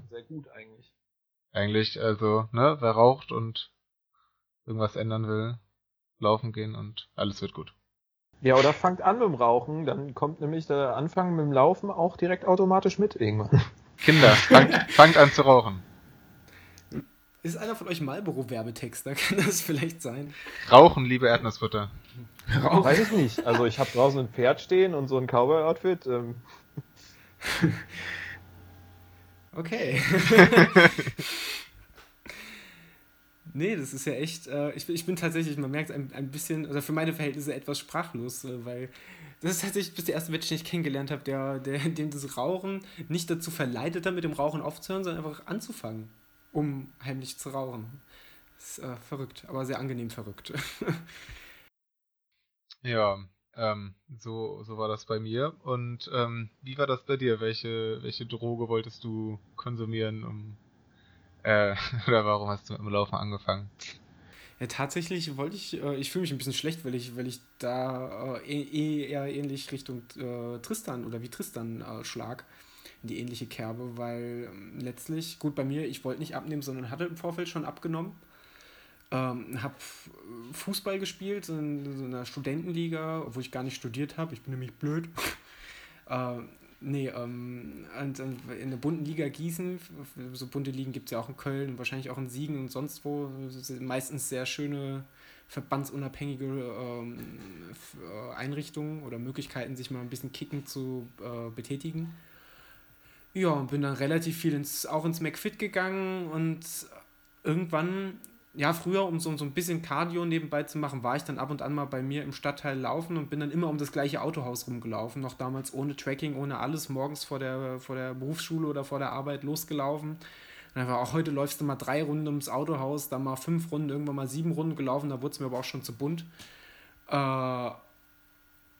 Sehr gut eigentlich. Eigentlich, also, ne, wer raucht und irgendwas ändern will, laufen gehen und alles wird gut. Ja, oder fangt an mit dem Rauchen, dann kommt nämlich der Anfang mit dem Laufen auch direkt automatisch mit irgendwann. Kinder, fangt, fangt an zu rauchen. Ist einer von euch Marlboro-Werbetexter? Kann das vielleicht sein? Rauchen, liebe Erdnussbutter. Rauchen? Weiß ich nicht. Also ich habe draußen ein Pferd stehen und so ein Cowboy-Outfit. Ähm. Okay. nee, das ist ja echt, äh, ich, ich bin tatsächlich, man merkt ein, ein bisschen, also für meine Verhältnisse etwas sprachlos, äh, weil das ist tatsächlich bis der erste Mensch, den ich kennengelernt habe, der, der, dem das Rauchen nicht dazu verleitet hat, mit dem Rauchen aufzuhören, sondern einfach anzufangen, um heimlich zu rauchen. Das ist äh, verrückt, aber sehr angenehm verrückt. ja, ähm, so, so war das bei mir. Und ähm, wie war das bei dir? Welche, welche Droge wolltest du konsumieren, um äh, oder warum hast du mit dem Laufen angefangen? Ja, tatsächlich wollte ich, äh, ich fühle mich ein bisschen schlecht, weil ich, weil ich da äh, eh, eher ähnlich Richtung äh, Tristan oder wie Tristan äh, schlag, in die ähnliche Kerbe, weil ähm, letztlich, gut bei mir, ich wollte nicht abnehmen, sondern hatte im Vorfeld schon abgenommen ähm, habe Fußball gespielt in so einer Studentenliga, obwohl ich gar nicht studiert habe. Ich bin nämlich blöd. äh, nee, ähm, in der bunten Liga Gießen, so bunte Ligen gibt es ja auch in Köln und wahrscheinlich auch in Siegen und sonst wo. Meistens sehr schöne verbandsunabhängige ähm, Einrichtungen oder Möglichkeiten, sich mal ein bisschen kicken zu äh, betätigen. Ja, und bin dann relativ viel ins, auch ins McFit gegangen und irgendwann ja, früher, um so, so ein bisschen Cardio nebenbei zu machen, war ich dann ab und an mal bei mir im Stadtteil laufen und bin dann immer um das gleiche Autohaus rumgelaufen. Noch damals ohne Tracking, ohne alles, morgens vor der, vor der Berufsschule oder vor der Arbeit losgelaufen. Und einfach auch heute läufst du mal drei Runden ums Autohaus, dann mal fünf Runden, irgendwann mal sieben Runden gelaufen, da wurde es mir aber auch schon zu bunt. Äh,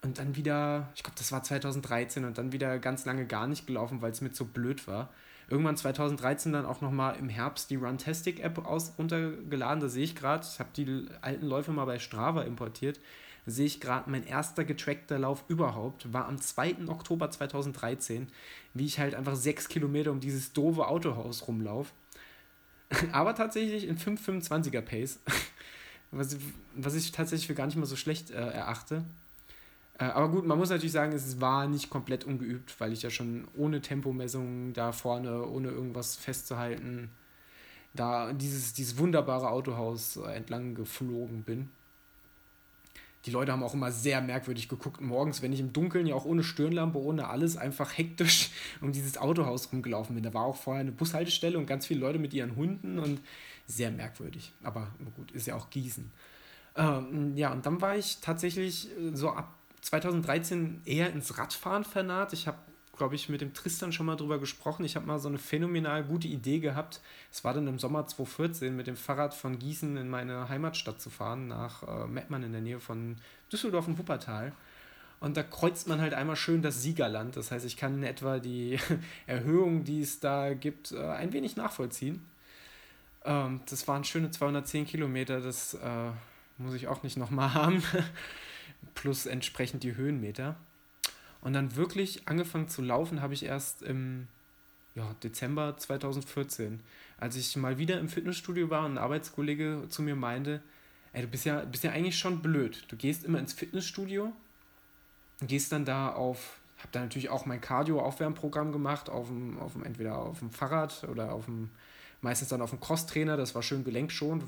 und dann wieder, ich glaube, das war 2013 und dann wieder ganz lange gar nicht gelaufen, weil es mir zu blöd war irgendwann 2013 dann auch nochmal im Herbst die Runtastic-App runtergeladen. Da sehe ich gerade, ich habe die alten Läufe mal bei Strava importiert. Sehe ich gerade, mein erster getrackter Lauf überhaupt war am 2. Oktober 2013, wie ich halt einfach sechs Kilometer um dieses doofe Autohaus rumlaufe. Aber tatsächlich in 5,25er Pace. Was, was ich tatsächlich für gar nicht mal so schlecht äh, erachte. Äh, aber gut, man muss natürlich sagen, es war nicht komplett ungeübt, weil ich ja schon ohne Tempomessung da vorne, ohne irgendwas festzuhalten, da dieses, dieses wunderbare Autohaus entlang geflogen bin. Die Leute haben auch immer sehr merkwürdig geguckt morgens, wenn ich im Dunkeln, ja auch ohne Stirnlampe, ohne alles, einfach hektisch um dieses Autohaus rumgelaufen bin. Da war auch vorher eine Bushaltestelle und ganz viele Leute mit ihren Hunden und sehr merkwürdig. Aber gut, ist ja auch Gießen. Ähm, ja, und dann war ich tatsächlich so ab 2013 eher ins Radfahren vernaht. Ich habe, glaube ich, mit dem Tristan schon mal drüber gesprochen. Ich habe mal so eine phänomenal gute Idee gehabt. Es war dann im Sommer 2014 mit dem Fahrrad von Gießen in meine Heimatstadt zu fahren, nach äh, Mettmann in der Nähe von Düsseldorf und Wuppertal. Und da kreuzt man halt einmal schön das Siegerland. Das heißt, ich kann in etwa die Erhöhung, die es da gibt, äh, ein wenig nachvollziehen. Ähm, das waren schöne 210 Kilometer. Das äh, muss ich auch nicht nochmal haben plus entsprechend die Höhenmeter. Und dann wirklich angefangen zu laufen habe ich erst im ja, Dezember 2014, als ich mal wieder im Fitnessstudio war und ein Arbeitskollege zu mir meinte, ey, du bist ja, bist ja eigentlich schon blöd. Du gehst immer ins Fitnessstudio und gehst dann da auf, habe dann natürlich auch mein Cardio-Aufwärmprogramm gemacht, auf dem, auf dem, entweder auf dem Fahrrad oder auf dem, meistens dann auf dem Crosstrainer, das war schön gelenkt schon.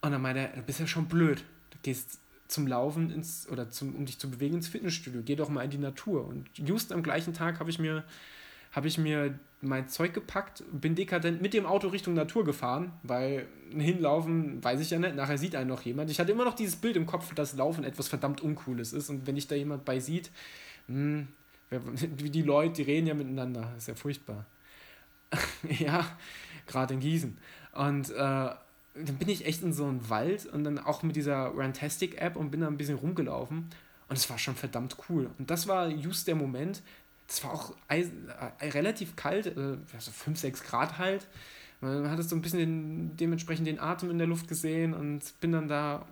Und dann meinte er, du bist ja schon blöd. Du gehst zum Laufen ins oder zum, um dich zu bewegen ins Fitnessstudio. Geh doch mal in die Natur. Und just am gleichen Tag habe ich mir habe ich mir mein Zeug gepackt, bin dekadent mit dem Auto Richtung Natur gefahren, weil hinlaufen, weiß ich ja nicht, nachher sieht einen noch jemand. Ich hatte immer noch dieses Bild im Kopf, dass Laufen etwas verdammt Uncooles ist und wenn ich da jemand bei sieht, mh, wie die Leute, die reden ja miteinander, ist ja furchtbar. ja, gerade in Gießen. Und äh, dann bin ich echt in so einen Wald und dann auch mit dieser Rantastic-App und bin da ein bisschen rumgelaufen. Und es war schon verdammt cool. Und das war just der Moment. Das war auch äh, relativ kalt, äh, also 5, 6 Grad halt. Man hat so ein bisschen den, dementsprechend den Atem in der Luft gesehen und bin dann da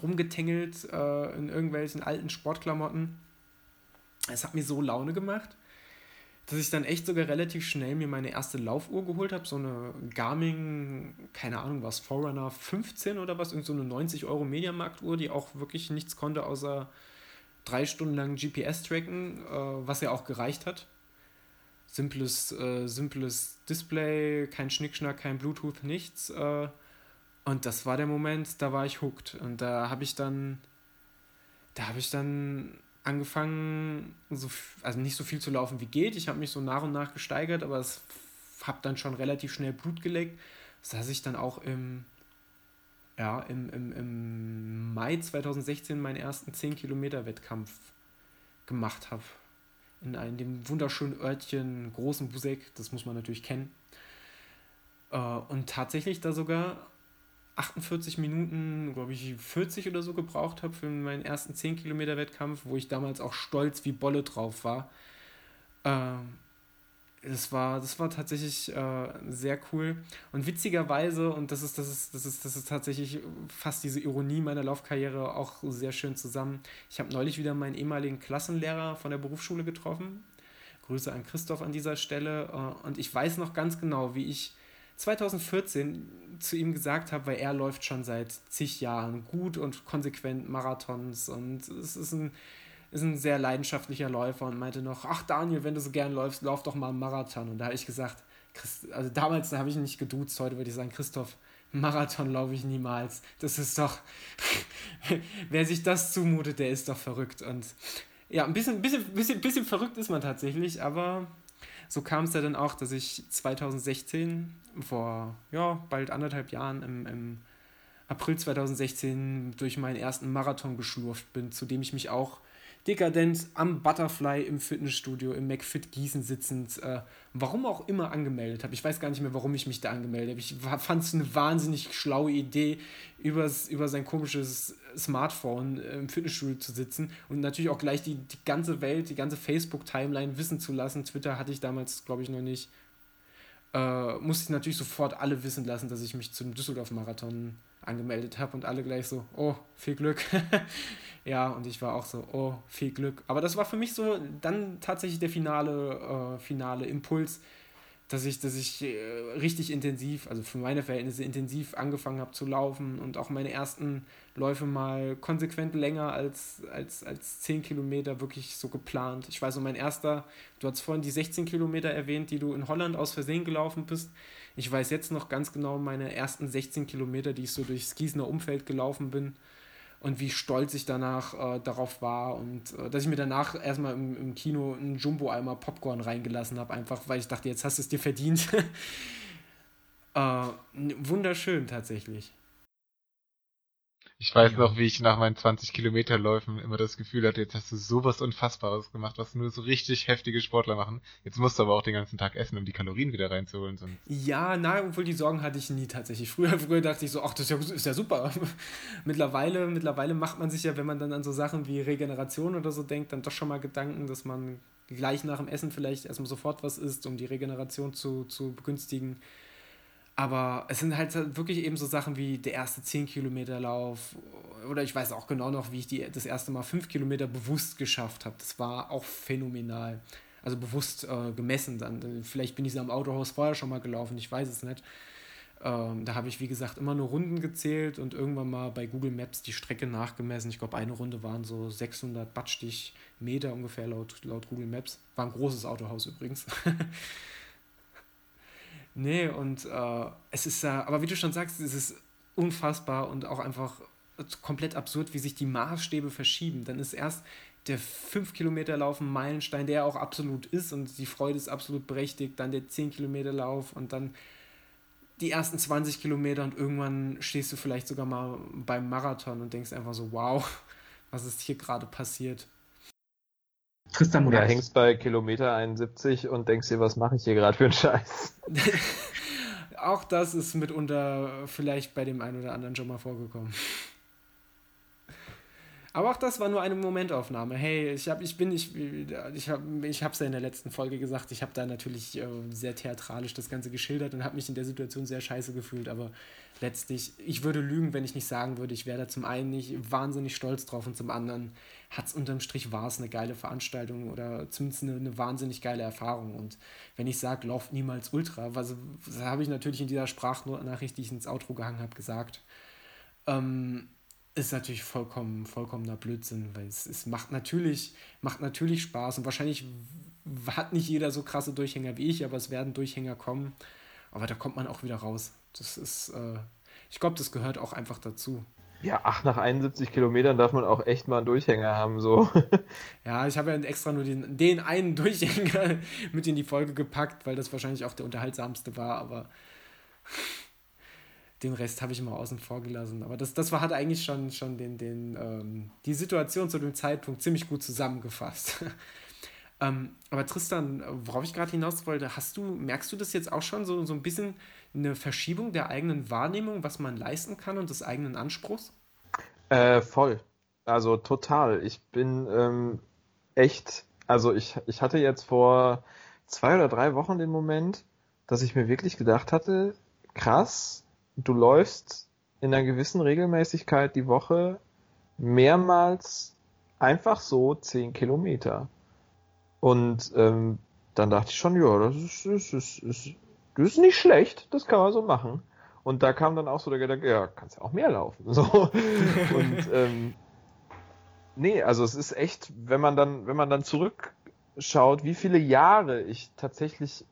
rumgetängelt äh, in irgendwelchen alten Sportklamotten. Es hat mir so Laune gemacht dass ich dann echt sogar relativ schnell mir meine erste Laufuhr geholt habe, so eine Garmin, keine Ahnung was, Forerunner 15 oder was, irgend so eine 90 Euro Mediamarkt-Uhr, die auch wirklich nichts konnte, außer drei Stunden lang GPS tracken, äh, was ja auch gereicht hat. Simples, äh, simples Display, kein Schnickschnack, kein Bluetooth, nichts. Äh, und das war der Moment, da war ich hooked. Und da habe ich dann, da habe ich dann angefangen, so, also nicht so viel zu laufen wie geht. Ich habe mich so nach und nach gesteigert, aber es habe dann schon relativ schnell Blut geleckt, dass ich dann auch im, ja, im, im, im Mai 2016 meinen ersten 10 Kilometer Wettkampf gemacht habe. In einem dem wunderschönen Örtchen Großen Busek, das muss man natürlich kennen. Äh, und tatsächlich da sogar 48 Minuten, glaube ich, 40 oder so gebraucht habe für meinen ersten 10 Kilometer Wettkampf, wo ich damals auch stolz wie Bolle drauf war. Ähm, das war, das war tatsächlich äh, sehr cool. Und witzigerweise, und das ist, das ist, das ist, das ist tatsächlich fast diese Ironie meiner Laufkarriere auch sehr schön zusammen. Ich habe neulich wieder meinen ehemaligen Klassenlehrer von der Berufsschule getroffen. Grüße an Christoph an dieser Stelle. Äh, und ich weiß noch ganz genau, wie ich 2014 zu ihm gesagt habe, weil er läuft schon seit zig Jahren gut und konsequent Marathons und es ist ein, ist ein sehr leidenschaftlicher Läufer und meinte noch, ach Daniel, wenn du so gern läufst, lauf doch mal einen Marathon. Und da habe ich gesagt, Christ, also damals habe ich nicht geduzt, heute würde ich sagen, Christoph, Marathon laufe ich niemals. Das ist doch, wer sich das zumutet, der ist doch verrückt. Und ja, ein bisschen, bisschen, bisschen, bisschen verrückt ist man tatsächlich, aber so kam es ja dann auch, dass ich 2016, vor ja, bald anderthalb Jahren, im, im April 2016 durch meinen ersten Marathon geschlurft bin, zu dem ich mich auch dekadent am Butterfly im Fitnessstudio im McFit Gießen sitzend, äh, warum auch immer angemeldet habe. Ich weiß gar nicht mehr, warum ich mich da angemeldet habe. Ich fand es eine wahnsinnig schlaue Idee, über sein komisches Smartphone äh, im Fitnessstudio zu sitzen und natürlich auch gleich die, die ganze Welt, die ganze Facebook-Timeline wissen zu lassen. Twitter hatte ich damals, glaube ich, noch nicht. Äh, musste ich natürlich sofort alle wissen lassen, dass ich mich zum Düsseldorf-Marathon angemeldet habe und alle gleich so, oh, viel Glück. ja, und ich war auch so, oh, viel Glück. Aber das war für mich so dann tatsächlich der finale, äh, finale Impuls, dass ich, dass ich äh, richtig intensiv, also für meine Verhältnisse intensiv angefangen habe zu laufen und auch meine ersten Läufe mal konsequent länger als, als, als 10 Kilometer wirklich so geplant. Ich weiß so, mein erster, du hast vorhin die 16 Kilometer erwähnt, die du in Holland aus Versehen gelaufen bist. Ich weiß jetzt noch ganz genau meine ersten 16 Kilometer, die ich so durchs Gießener Umfeld gelaufen bin und wie stolz ich danach äh, darauf war und äh, dass ich mir danach erstmal im, im Kino einen Jumbo-Eimer Popcorn reingelassen habe, einfach weil ich dachte, jetzt hast du es dir verdient. äh, wunderschön tatsächlich. Ich weiß ja. noch, wie ich nach meinen 20 Kilometerläufen immer das Gefühl hatte, jetzt hast du sowas Unfassbares gemacht, was nur so richtig heftige Sportler machen. Jetzt musst du aber auch den ganzen Tag essen, um die Kalorien wieder reinzuholen. Sonst ja, nein, obwohl die Sorgen hatte ich nie tatsächlich. Früher, früher dachte ich so, ach, das ist ja, ist ja super. mittlerweile, mittlerweile macht man sich ja, wenn man dann an so Sachen wie Regeneration oder so denkt, dann doch schon mal Gedanken, dass man gleich nach dem Essen vielleicht erstmal sofort was isst, um die Regeneration zu, zu begünstigen aber es sind halt wirklich eben so Sachen wie der erste 10 Kilometer Lauf oder ich weiß auch genau noch, wie ich die, das erste Mal 5 Kilometer bewusst geschafft habe. Das war auch phänomenal. Also bewusst äh, gemessen dann. Vielleicht bin ich sie am Autohaus vorher schon mal gelaufen, ich weiß es nicht. Ähm, da habe ich, wie gesagt, immer nur Runden gezählt und irgendwann mal bei Google Maps die Strecke nachgemessen. Ich glaube, eine Runde waren so 600 Batstich Meter ungefähr laut, laut Google Maps. War ein großes Autohaus übrigens. Nee, und äh, es ist ja, aber wie du schon sagst, es ist unfassbar und auch einfach komplett absurd, wie sich die Maßstäbe verschieben. Dann ist erst der 5 Kilometer Lauf ein Meilenstein, der auch absolut ist und die Freude ist absolut berechtigt. Dann der 10 Kilometer Lauf und dann die ersten 20 Kilometer und irgendwann stehst du vielleicht sogar mal beim Marathon und denkst einfach so, wow, was ist hier gerade passiert? Tristan Moraes. Ja, hängst bei Kilometer 71 und denkst dir, was mache ich hier gerade für einen Scheiß? Auch das ist mitunter vielleicht bei dem einen oder anderen schon mal vorgekommen. Aber auch das war nur eine Momentaufnahme. Hey, ich habe, ich bin, ich, ich habe, ich habe es ja in der letzten Folge gesagt. Ich habe da natürlich äh, sehr theatralisch das Ganze geschildert und habe mich in der Situation sehr scheiße gefühlt. Aber letztlich, ich würde lügen, wenn ich nicht sagen würde, ich wäre da zum einen nicht wahnsinnig stolz drauf und zum anderen hat es unterm Strich war es eine geile Veranstaltung oder zumindest eine, eine wahnsinnig geile Erfahrung. Und wenn ich sage, lauft niemals Ultra, was, das habe ich natürlich in dieser Sprachnachricht, die ich ins Outro gehangen habe, gesagt. Ähm, ist natürlich vollkommen, vollkommener Blödsinn, weil es, es macht, natürlich, macht natürlich Spaß und wahrscheinlich hat nicht jeder so krasse Durchhänger wie ich, aber es werden Durchhänger kommen. Aber da kommt man auch wieder raus. Das ist, äh, ich glaube, das gehört auch einfach dazu. Ja, ach, nach 71 Kilometern darf man auch echt mal einen Durchhänger haben, so. Ja, ich habe ja extra nur den, den einen Durchhänger mit in die Folge gepackt, weil das wahrscheinlich auch der unterhaltsamste war, aber den Rest habe ich mal außen vor gelassen. Aber das, das war, hat eigentlich schon, schon den, den, ähm, die Situation zu dem Zeitpunkt ziemlich gut zusammengefasst. ähm, aber Tristan, worauf ich gerade hinaus wollte, hast du, merkst du das jetzt auch schon so, so ein bisschen eine Verschiebung der eigenen Wahrnehmung, was man leisten kann und des eigenen Anspruchs? Äh, voll. Also total. Ich bin ähm, echt, also ich, ich hatte jetzt vor zwei oder drei Wochen den Moment, dass ich mir wirklich gedacht hatte, krass, du läufst in einer gewissen Regelmäßigkeit die Woche mehrmals einfach so zehn Kilometer. Und ähm, dann dachte ich schon, ja, das ist, das ist, ist, das ist nicht schlecht, das kann man so machen. Und da kam dann auch so der Gedanke, ja, kannst ja auch mehr laufen. So. Und ähm, nee, also es ist echt, wenn man dann, wenn man dann zurückschaut, wie viele Jahre ich tatsächlich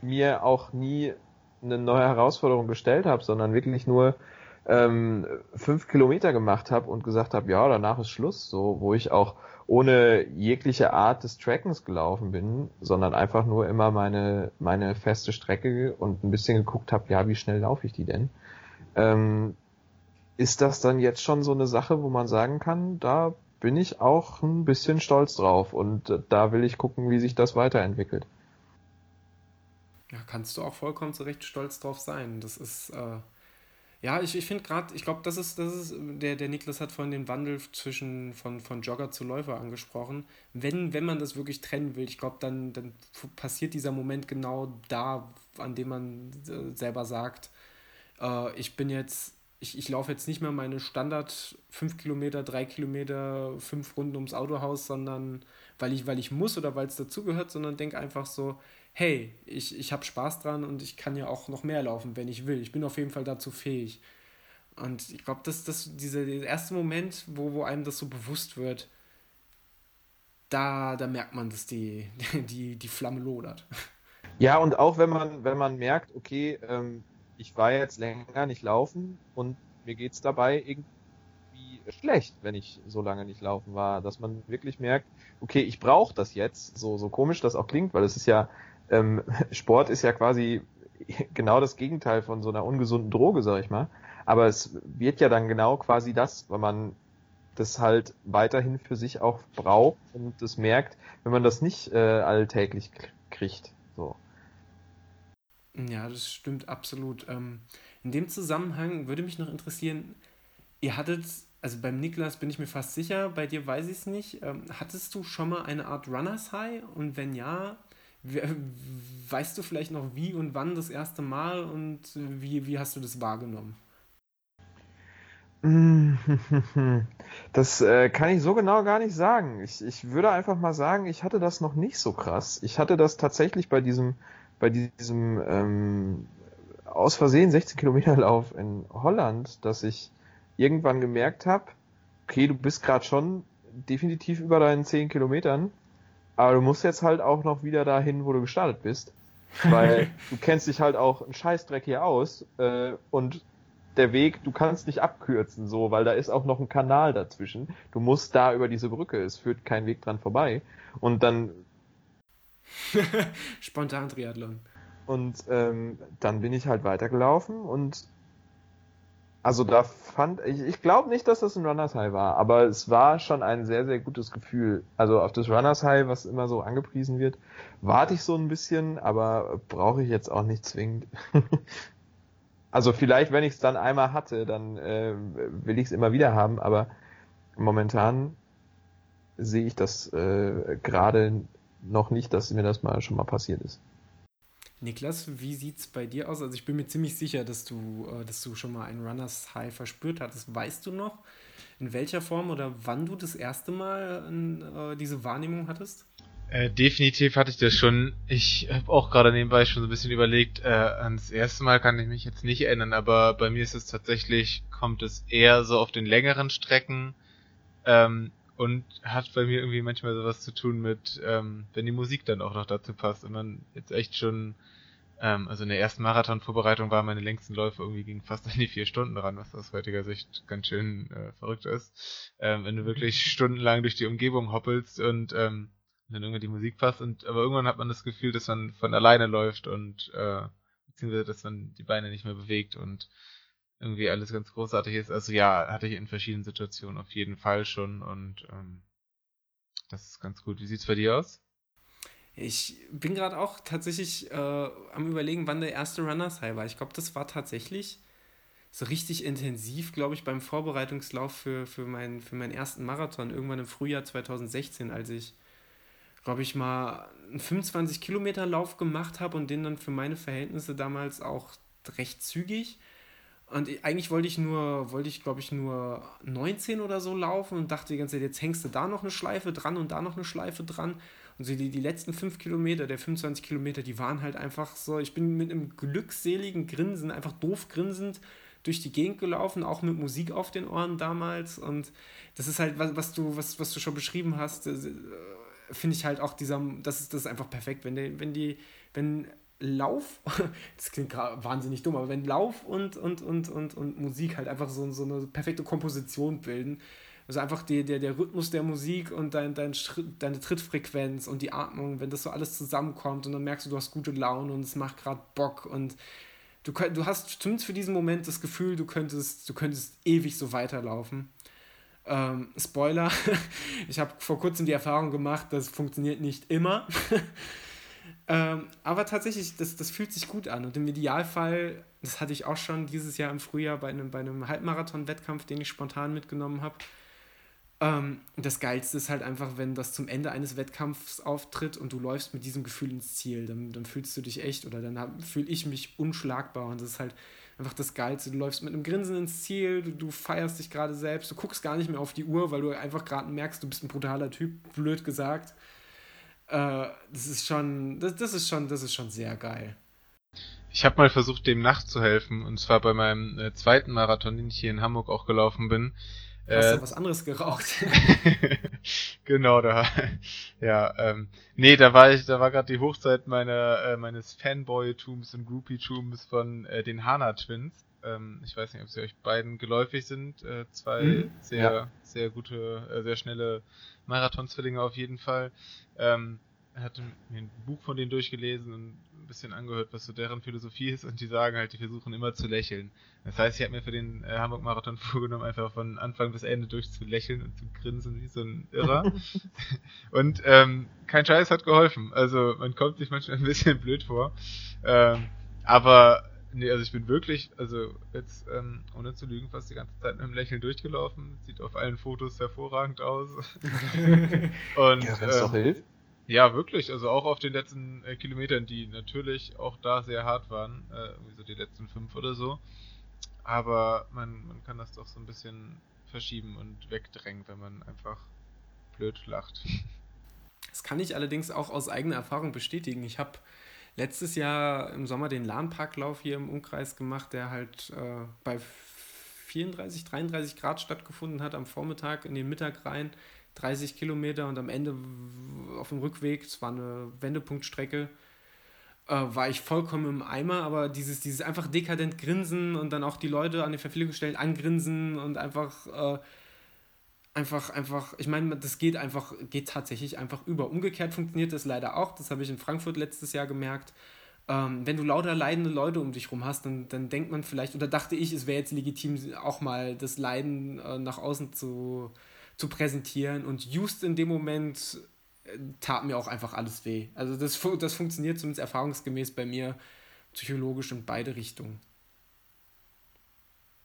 mir auch nie eine neue Herausforderung gestellt habe, sondern wirklich nur ähm, fünf Kilometer gemacht habe und gesagt habe, ja, danach ist Schluss, so, wo ich auch ohne jegliche Art des Trackens gelaufen bin, sondern einfach nur immer meine, meine feste Strecke und ein bisschen geguckt habe, ja, wie schnell laufe ich die denn? Ähm, ist das dann jetzt schon so eine Sache, wo man sagen kann, da bin ich auch ein bisschen stolz drauf und äh, da will ich gucken, wie sich das weiterentwickelt. Ja, kannst du auch vollkommen zu Recht stolz drauf sein. Das ist, äh, ja, ich, ich finde gerade, ich glaube, das ist, das ist, der, der Niklas hat vorhin den Wandel zwischen von, von Jogger zu Läufer angesprochen. Wenn, wenn man das wirklich trennen will, ich glaube, dann, dann passiert dieser Moment genau da, an dem man äh, selber sagt, äh, ich bin jetzt, ich, ich laufe jetzt nicht mehr meine Standard 5 Kilometer, 3 Kilometer, 5 Runden ums Autohaus, sondern weil ich, weil ich muss oder weil es dazugehört, sondern denke einfach so, hey, ich, ich habe Spaß dran und ich kann ja auch noch mehr laufen, wenn ich will. Ich bin auf jeden Fall dazu fähig. Und ich glaube, dass das dieser, erste Moment, wo, wo einem das so bewusst wird, da, da merkt man, dass die, die, die Flamme lodert. Ja, und auch wenn man, wenn man merkt, okay, ähm, ich war jetzt länger nicht laufen und mir geht es dabei irgendwie schlecht, wenn ich so lange nicht laufen war, dass man wirklich merkt, okay, ich brauche das jetzt, so, so komisch das auch klingt, weil es ist ja, ähm, Sport ist ja quasi genau das Gegenteil von so einer ungesunden Droge, sag ich mal. Aber es wird ja dann genau quasi das, weil man das halt weiterhin für sich auch braucht und das merkt, wenn man das nicht äh, alltäglich kriegt. So. Ja, das stimmt absolut. Ähm, in dem Zusammenhang würde mich noch interessieren, ihr hattet, also beim Niklas bin ich mir fast sicher, bei dir weiß ich es nicht, ähm, hattest du schon mal eine Art Runners High? Und wenn ja, Weißt du vielleicht noch, wie und wann das erste Mal und wie, wie hast du das wahrgenommen? Das äh, kann ich so genau gar nicht sagen. Ich, ich würde einfach mal sagen, ich hatte das noch nicht so krass. Ich hatte das tatsächlich bei diesem, bei diesem ähm, aus Versehen 16 Kilometer Lauf in Holland, dass ich irgendwann gemerkt habe, okay, du bist gerade schon definitiv über deinen 10 Kilometern aber du musst jetzt halt auch noch wieder dahin, wo du gestartet bist. Weil du kennst dich halt auch einen Scheißdreck hier aus äh, und der Weg, du kannst nicht abkürzen, so, weil da ist auch noch ein Kanal dazwischen. Du musst da über diese Brücke, es führt kein Weg dran vorbei. Und dann. Spontan Triathlon. Und ähm, dann bin ich halt weitergelaufen und also da fand ich, ich glaube nicht, dass das ein Runners High war, aber es war schon ein sehr, sehr gutes Gefühl. Also auf das Runners High, was immer so angepriesen wird, warte ich so ein bisschen, aber brauche ich jetzt auch nicht zwingend. also vielleicht, wenn ich es dann einmal hatte, dann äh, will ich es immer wieder haben, aber momentan sehe ich das äh, gerade noch nicht, dass mir das mal schon mal passiert ist. Niklas, wie sieht es bei dir aus? Also ich bin mir ziemlich sicher, dass du, äh, dass du schon mal einen Runners High verspürt hattest. Weißt du noch, in welcher Form oder wann du das erste Mal äh, diese Wahrnehmung hattest? Äh, definitiv hatte ich das schon. Ich habe auch gerade nebenbei schon so ein bisschen überlegt. Äh, ans erste Mal kann ich mich jetzt nicht erinnern, aber bei mir ist es tatsächlich, kommt es eher so auf den längeren Strecken. Ähm, und hat bei mir irgendwie manchmal sowas zu tun mit, ähm, wenn die Musik dann auch noch dazu passt und man jetzt echt schon, ähm, also in der ersten Marathon-Vorbereitung waren meine längsten Läufe irgendwie gegen fast an die vier Stunden ran, was aus heutiger Sicht ganz schön äh, verrückt ist. Ähm, wenn du wirklich stundenlang durch die Umgebung hoppelst und ähm, dann irgendwie die Musik passt und aber irgendwann hat man das Gefühl, dass man von alleine läuft und äh, beziehungsweise dass man die Beine nicht mehr bewegt und irgendwie alles ganz großartig ist. Also ja, hatte ich in verschiedenen Situationen auf jeden Fall schon und ähm, das ist ganz gut. Wie sieht's bei dir aus? Ich bin gerade auch tatsächlich äh, am überlegen, wann der erste Runners High war. Ich glaube, das war tatsächlich so richtig intensiv, glaube ich, beim Vorbereitungslauf für, für, mein, für meinen ersten Marathon, irgendwann im Frühjahr 2016, als ich, glaube ich, mal einen 25 Kilometer Lauf gemacht habe und den dann für meine Verhältnisse damals auch recht zügig. Und eigentlich wollte ich nur, wollte ich glaube ich nur 19 oder so laufen und dachte die ganze Zeit, jetzt hängst du da noch eine Schleife dran und da noch eine Schleife dran. Und so die, die letzten 5 Kilometer, der 25 Kilometer, die waren halt einfach so, ich bin mit einem glückseligen Grinsen, einfach doof grinsend durch die Gegend gelaufen, auch mit Musik auf den Ohren damals. Und das ist halt, was, was, du, was, was du schon beschrieben hast, äh, finde ich halt auch dieser, das ist, das ist einfach perfekt, wenn, der, wenn die, wenn Lauf, das klingt wahnsinnig dumm, aber wenn Lauf und, und, und, und, und Musik halt einfach so, so eine perfekte Komposition bilden, also einfach die, der, der Rhythmus der Musik und dein, dein deine Trittfrequenz und die Atmung, wenn das so alles zusammenkommt und dann merkst du, du hast gute Laune und es macht gerade Bock und du, du hast zumindest für diesen Moment das Gefühl, du könntest, du könntest ewig so weiterlaufen. Ähm, Spoiler, ich habe vor kurzem die Erfahrung gemacht, das funktioniert nicht immer. ähm, aber tatsächlich, das, das fühlt sich gut an. Und im Idealfall, das hatte ich auch schon dieses Jahr im Frühjahr bei einem, bei einem Halbmarathon-Wettkampf, den ich spontan mitgenommen habe. Ähm, das Geilste ist halt einfach, wenn das zum Ende eines Wettkampfs auftritt und du läufst mit diesem Gefühl ins Ziel. Dann, dann fühlst du dich echt oder dann fühle ich mich unschlagbar. Und das ist halt einfach das Geilste. Du läufst mit einem Grinsen ins Ziel, du, du feierst dich gerade selbst, du guckst gar nicht mehr auf die Uhr, weil du einfach gerade merkst, du bist ein brutaler Typ, blöd gesagt. Äh, das ist schon, das, das ist schon, das ist schon sehr geil. Ich habe mal versucht, dem nachzuhelfen, und zwar bei meinem äh, zweiten Marathon, den ich hier in Hamburg auch gelaufen bin. Hast äh, du was anderes geraucht? genau, da. Ja, ähm, nee, da war ich, da war gerade die Hochzeit meiner, äh, meines Fanboy-Tums und Groupie-Tums von äh, den Hana Twins. Ähm, ich weiß nicht, ob sie euch beiden geläufig sind. Äh, zwei mhm, sehr, ja. sehr gute, äh, sehr schnelle Marathon-Zwillinge auf jeden Fall. Ähm, hatte mir ein Buch von denen durchgelesen und ein bisschen angehört, was so deren Philosophie ist und die sagen halt, die versuchen immer zu lächeln. Das heißt, ich habe mir für den äh, Hamburg Marathon vorgenommen, einfach von Anfang bis Ende durch zu lächeln und zu grinsen wie so ein Irrer. und ähm, kein Scheiß hat geholfen. Also man kommt sich manchmal ein bisschen blöd vor. Ähm, aber nee, also ich bin wirklich, also jetzt ähm, ohne zu lügen, fast die ganze Zeit mit einem Lächeln durchgelaufen. Sieht auf allen Fotos hervorragend aus. und ja, wenn's ähm, doch hilft. Ja, wirklich. Also auch auf den letzten äh, Kilometern, die natürlich auch da sehr hart waren, äh, irgendwie so die letzten fünf oder so. Aber man, man kann das doch so ein bisschen verschieben und wegdrängen, wenn man einfach blöd lacht. Das kann ich allerdings auch aus eigener Erfahrung bestätigen. Ich habe letztes Jahr im Sommer den Lahnparklauf hier im Umkreis gemacht, der halt äh, bei 34, 33 Grad stattgefunden hat am Vormittag in den Mittag rein. 30 Kilometer und am Ende auf dem Rückweg, es war eine Wendepunktstrecke, äh, war ich vollkommen im Eimer, aber dieses, dieses einfach dekadent grinsen und dann auch die Leute an den Verpflegungsstellen angrinsen und einfach, äh, einfach, einfach, ich meine, das geht einfach, geht tatsächlich einfach über. Umgekehrt funktioniert das leider auch, das habe ich in Frankfurt letztes Jahr gemerkt. Ähm, wenn du lauter leidende Leute um dich rum hast, dann, dann denkt man vielleicht, oder dachte ich, es wäre jetzt legitim, auch mal das Leiden äh, nach außen zu, zu präsentieren. Und just in dem Moment äh, tat mir auch einfach alles weh. Also das, das funktioniert zumindest erfahrungsgemäß bei mir psychologisch in beide Richtungen.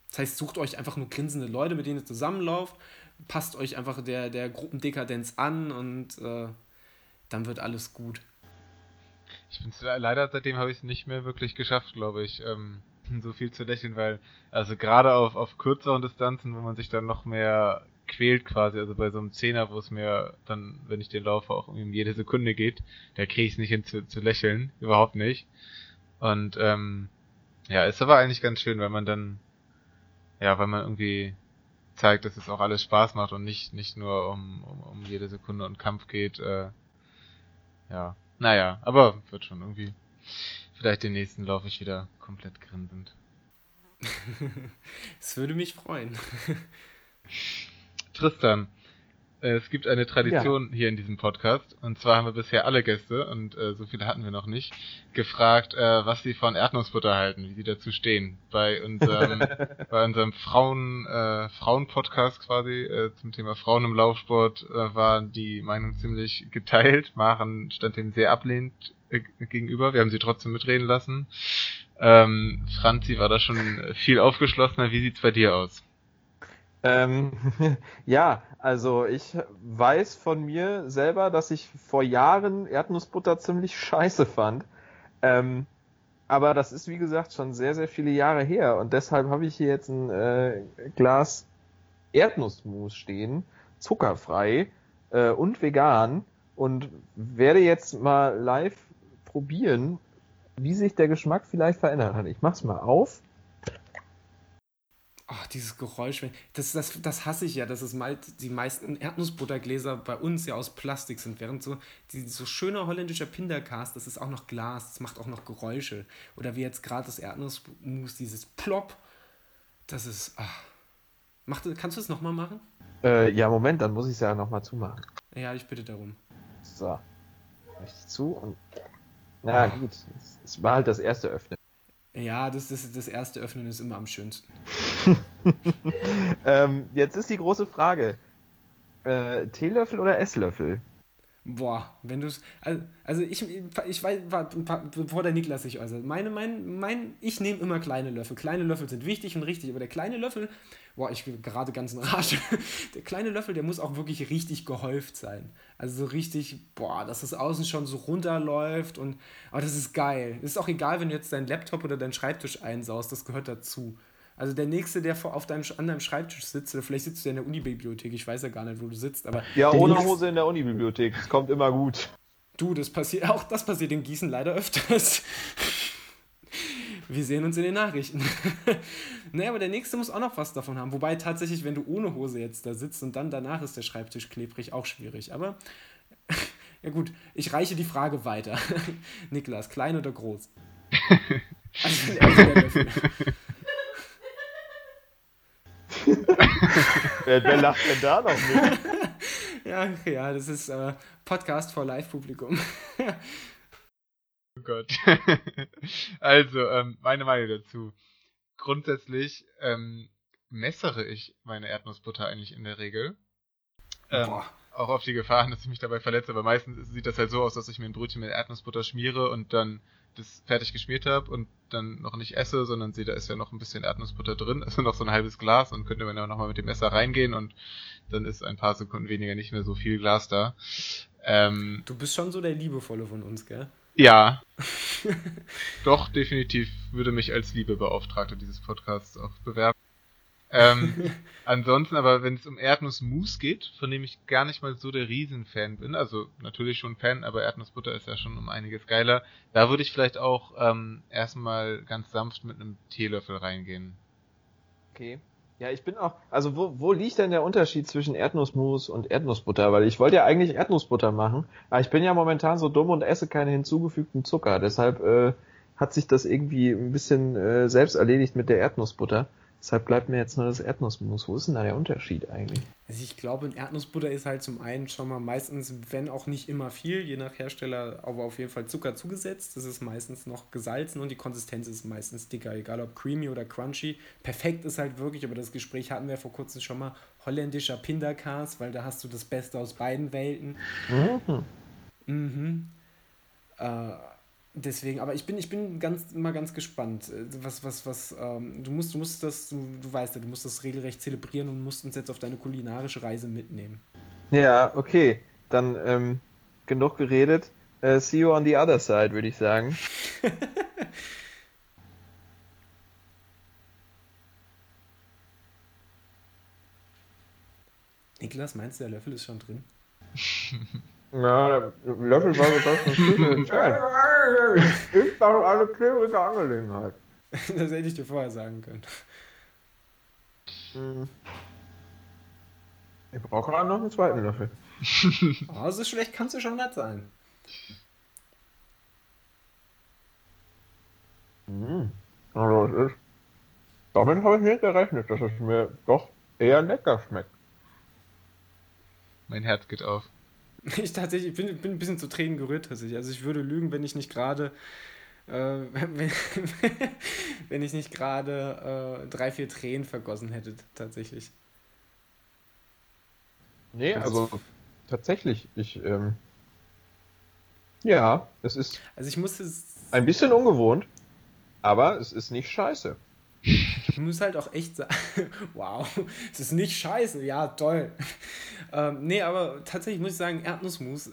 Das heißt, sucht euch einfach nur grinsende Leute, mit denen ihr zusammenlauft, passt euch einfach der, der Gruppendekadenz an und äh, dann wird alles gut. Ich finde leider seitdem habe ich es nicht mehr wirklich geschafft, glaube ich, ähm, so viel zu lächeln, weil also gerade auf, auf kürzeren Distanzen, wo man sich dann noch mehr quält quasi. Also bei so einem Zehner, wo es mir dann, wenn ich den laufe, auch um jede Sekunde geht, da kriege ich es nicht hin zu, zu lächeln. Überhaupt nicht. Und ähm, ja, ist aber eigentlich ganz schön, weil man dann, ja, weil man irgendwie zeigt, dass es auch alles Spaß macht und nicht, nicht nur um, um, um jede Sekunde und Kampf geht. Äh, ja, naja, aber wird schon irgendwie. Vielleicht den nächsten laufe ich wieder komplett grinsend. Es würde mich freuen. Tristan, es gibt eine Tradition ja. hier in diesem Podcast. Und zwar haben wir bisher alle Gäste, und äh, so viele hatten wir noch nicht, gefragt, äh, was sie von Erdnussbutter halten, wie sie dazu stehen. Bei unserem, bei unserem Frauen, äh, Frauen-Podcast quasi äh, zum Thema Frauen im Laufsport äh, war die Meinung ziemlich geteilt. Maren stand dem sehr ablehnend äh, gegenüber. Wir haben sie trotzdem mitreden lassen. Ähm, Franzi war da schon viel aufgeschlossener. Wie sieht's bei dir aus? Ähm, ja, also ich weiß von mir selber, dass ich vor Jahren Erdnussbutter ziemlich scheiße fand. Ähm, aber das ist wie gesagt schon sehr, sehr viele Jahre her und deshalb habe ich hier jetzt ein äh, Glas Erdnussmus stehen, zuckerfrei äh, und vegan und werde jetzt mal live probieren, wie sich der Geschmack vielleicht verändert hat. Ich mach's mal auf. Oh, dieses Geräusch, das, das, das hasse ich ja, dass es mal die meisten Erdnussbuttergläser bei uns ja aus Plastik sind, während so die, so schöner holländischer Pindercast, das ist auch noch Glas, das macht auch noch Geräusche. Oder wie jetzt gerade das Erdnussmus, dieses Plop, das ist. Ach. Mach, kannst du es nochmal machen? Äh, ja, Moment, dann muss ich es ja nochmal zumachen. Ja, ich bitte darum. So. Richtig zu und. Na ah. gut, es war halt das erste Öffnen. Ja, das, das, das erste Öffnen ist immer am schönsten. ähm, jetzt ist die große Frage: äh, Teelöffel oder Esslöffel? Boah, wenn du es. Also, also, ich, ich weiß, bevor der Niklas sich äußert, meine, mein, mein, ich nehme immer kleine Löffel. Kleine Löffel sind wichtig und richtig, aber der kleine Löffel, boah, ich gerade ganz in Rage. Der kleine Löffel, der muss auch wirklich richtig gehäuft sein. Also so richtig, boah, dass das außen schon so runterläuft und. Aber das ist geil. Ist auch egal, wenn du jetzt deinen Laptop oder deinen Schreibtisch einsaust, das gehört dazu. Also der Nächste, der vor, auf deinem, an deinem Schreibtisch sitzt, oder vielleicht sitzt du ja in der Unibibliothek, ich weiß ja gar nicht, wo du sitzt, aber... Ja, ohne Nächste, Hose in der Unibibliothek, das kommt immer gut. Du, das passiert, auch das passiert in Gießen leider öfters. Wir sehen uns in den Nachrichten. naja, aber der Nächste muss auch noch was davon haben. Wobei tatsächlich, wenn du ohne Hose jetzt da sitzt und dann danach ist der Schreibtisch klebrig, auch schwierig. Aber ja gut, ich reiche die Frage weiter. Niklas, klein oder groß? Also, also wer, wer, lacht denn da noch mit? Ja, ja, das ist äh, Podcast vor Live-Publikum. oh Gott. also, ähm, meine Meinung dazu. Grundsätzlich ähm, messere ich meine Erdnussbutter eigentlich in der Regel. Ähm, auch auf die Gefahr, dass ich mich dabei verletze, aber meistens sieht das halt so aus, dass ich mir ein Brötchen mit Erdnussbutter schmiere und dann das fertig geschmiert habe und dann noch nicht esse, sondern sehe, da ist ja noch ein bisschen Erdnussbutter drin, also noch so ein halbes Glas und könnte man ja nochmal mit dem Messer reingehen und dann ist ein paar Sekunden weniger nicht mehr so viel Glas da. Ähm, du bist schon so der Liebevolle von uns, gell? Ja. Doch, definitiv würde mich als Liebebeauftragter dieses Podcasts auch bewerben. Ähm, ansonsten aber, wenn es um Erdnussmus geht, von dem ich gar nicht mal so der Riesenfan bin, also natürlich schon Fan, aber Erdnussbutter ist ja schon um einiges geiler, da würde ich vielleicht auch ähm, erstmal ganz sanft mit einem Teelöffel reingehen. Okay. Ja, ich bin auch, also wo, wo liegt denn der Unterschied zwischen Erdnussmus und Erdnussbutter? Weil ich wollte ja eigentlich Erdnussbutter machen, aber ich bin ja momentan so dumm und esse keine hinzugefügten Zucker. Deshalb äh, hat sich das irgendwie ein bisschen äh, selbst erledigt mit der Erdnussbutter. Deshalb bleibt mir jetzt nur das Erdnussmus. Wo ist denn da der Unterschied eigentlich? Also ich glaube, Erdnussbutter ist halt zum einen schon mal meistens, wenn auch nicht immer viel, je nach Hersteller, aber auf jeden Fall Zucker zugesetzt. Das ist meistens noch gesalzen und die Konsistenz ist meistens dicker, egal ob creamy oder crunchy. Perfekt ist halt wirklich, aber das Gespräch hatten wir vor kurzem schon mal, holländischer Pinderkas, weil da hast du das Beste aus beiden Welten. Mhm. Mhm. Äh, Deswegen, aber ich bin, ich bin ganz, mal ganz gespannt. Äh, was, was, was, ähm, du musst, du musst das, du, du weißt ja, du musst das regelrecht zelebrieren und musst uns jetzt auf deine kulinarische Reise mitnehmen. Ja, okay. Dann ähm, genug geredet. Uh, see you on the other side, würde ich sagen. Niklas, meinst du, der Löffel ist schon drin? Ja, der Löffel war so das ein Ist doch eine klebrige Angelegenheit. das hätte ich dir vorher sagen können. Hm. Ich brauche gerade noch einen zweiten Löffel. oh, so schlecht kannst du schon nicht sein. Hm. Also, es ist. Damit habe ich nicht gerechnet, dass es mir doch eher lecker schmeckt. Mein Herz geht auf. Ich tatsächlich bin, bin ein bisschen zu Tränen gerührt tatsächlich. Also ich würde lügen, wenn ich nicht gerade äh, wenn, wenn, ich nicht gerade äh, drei, vier Tränen vergossen hätte, tatsächlich. Nee, also tatsächlich, ich, ähm, ja, es ist. Also ich muss es. Ein bisschen ungewohnt, aber es ist nicht scheiße. Ich muss halt auch echt sagen, wow, es ist nicht scheiße, ja, toll. Ähm, nee, aber tatsächlich muss ich sagen, Erdnussmus,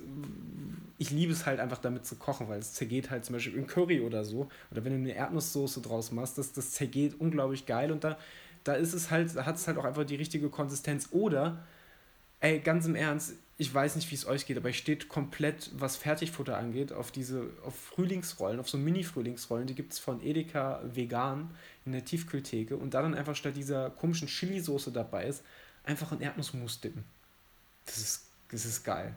ich liebe es halt einfach damit zu kochen, weil es zergeht halt zum Beispiel in Curry oder so, oder wenn du eine Erdnusssoße draus machst, das, das zergeht unglaublich geil und da, da ist es halt, da hat es halt auch einfach die richtige Konsistenz. Oder, ey, ganz im Ernst, ich weiß nicht, wie es euch geht, aber ich steht komplett, was Fertigfutter angeht, auf diese, auf Frühlingsrollen, auf so Mini-Frühlingsrollen, die gibt es von Edeka vegan in der Tiefkühltheke und da dann einfach statt dieser komischen Chili-Soße dabei ist, einfach ein Erdnussmus dippen. Das ist, das ist geil.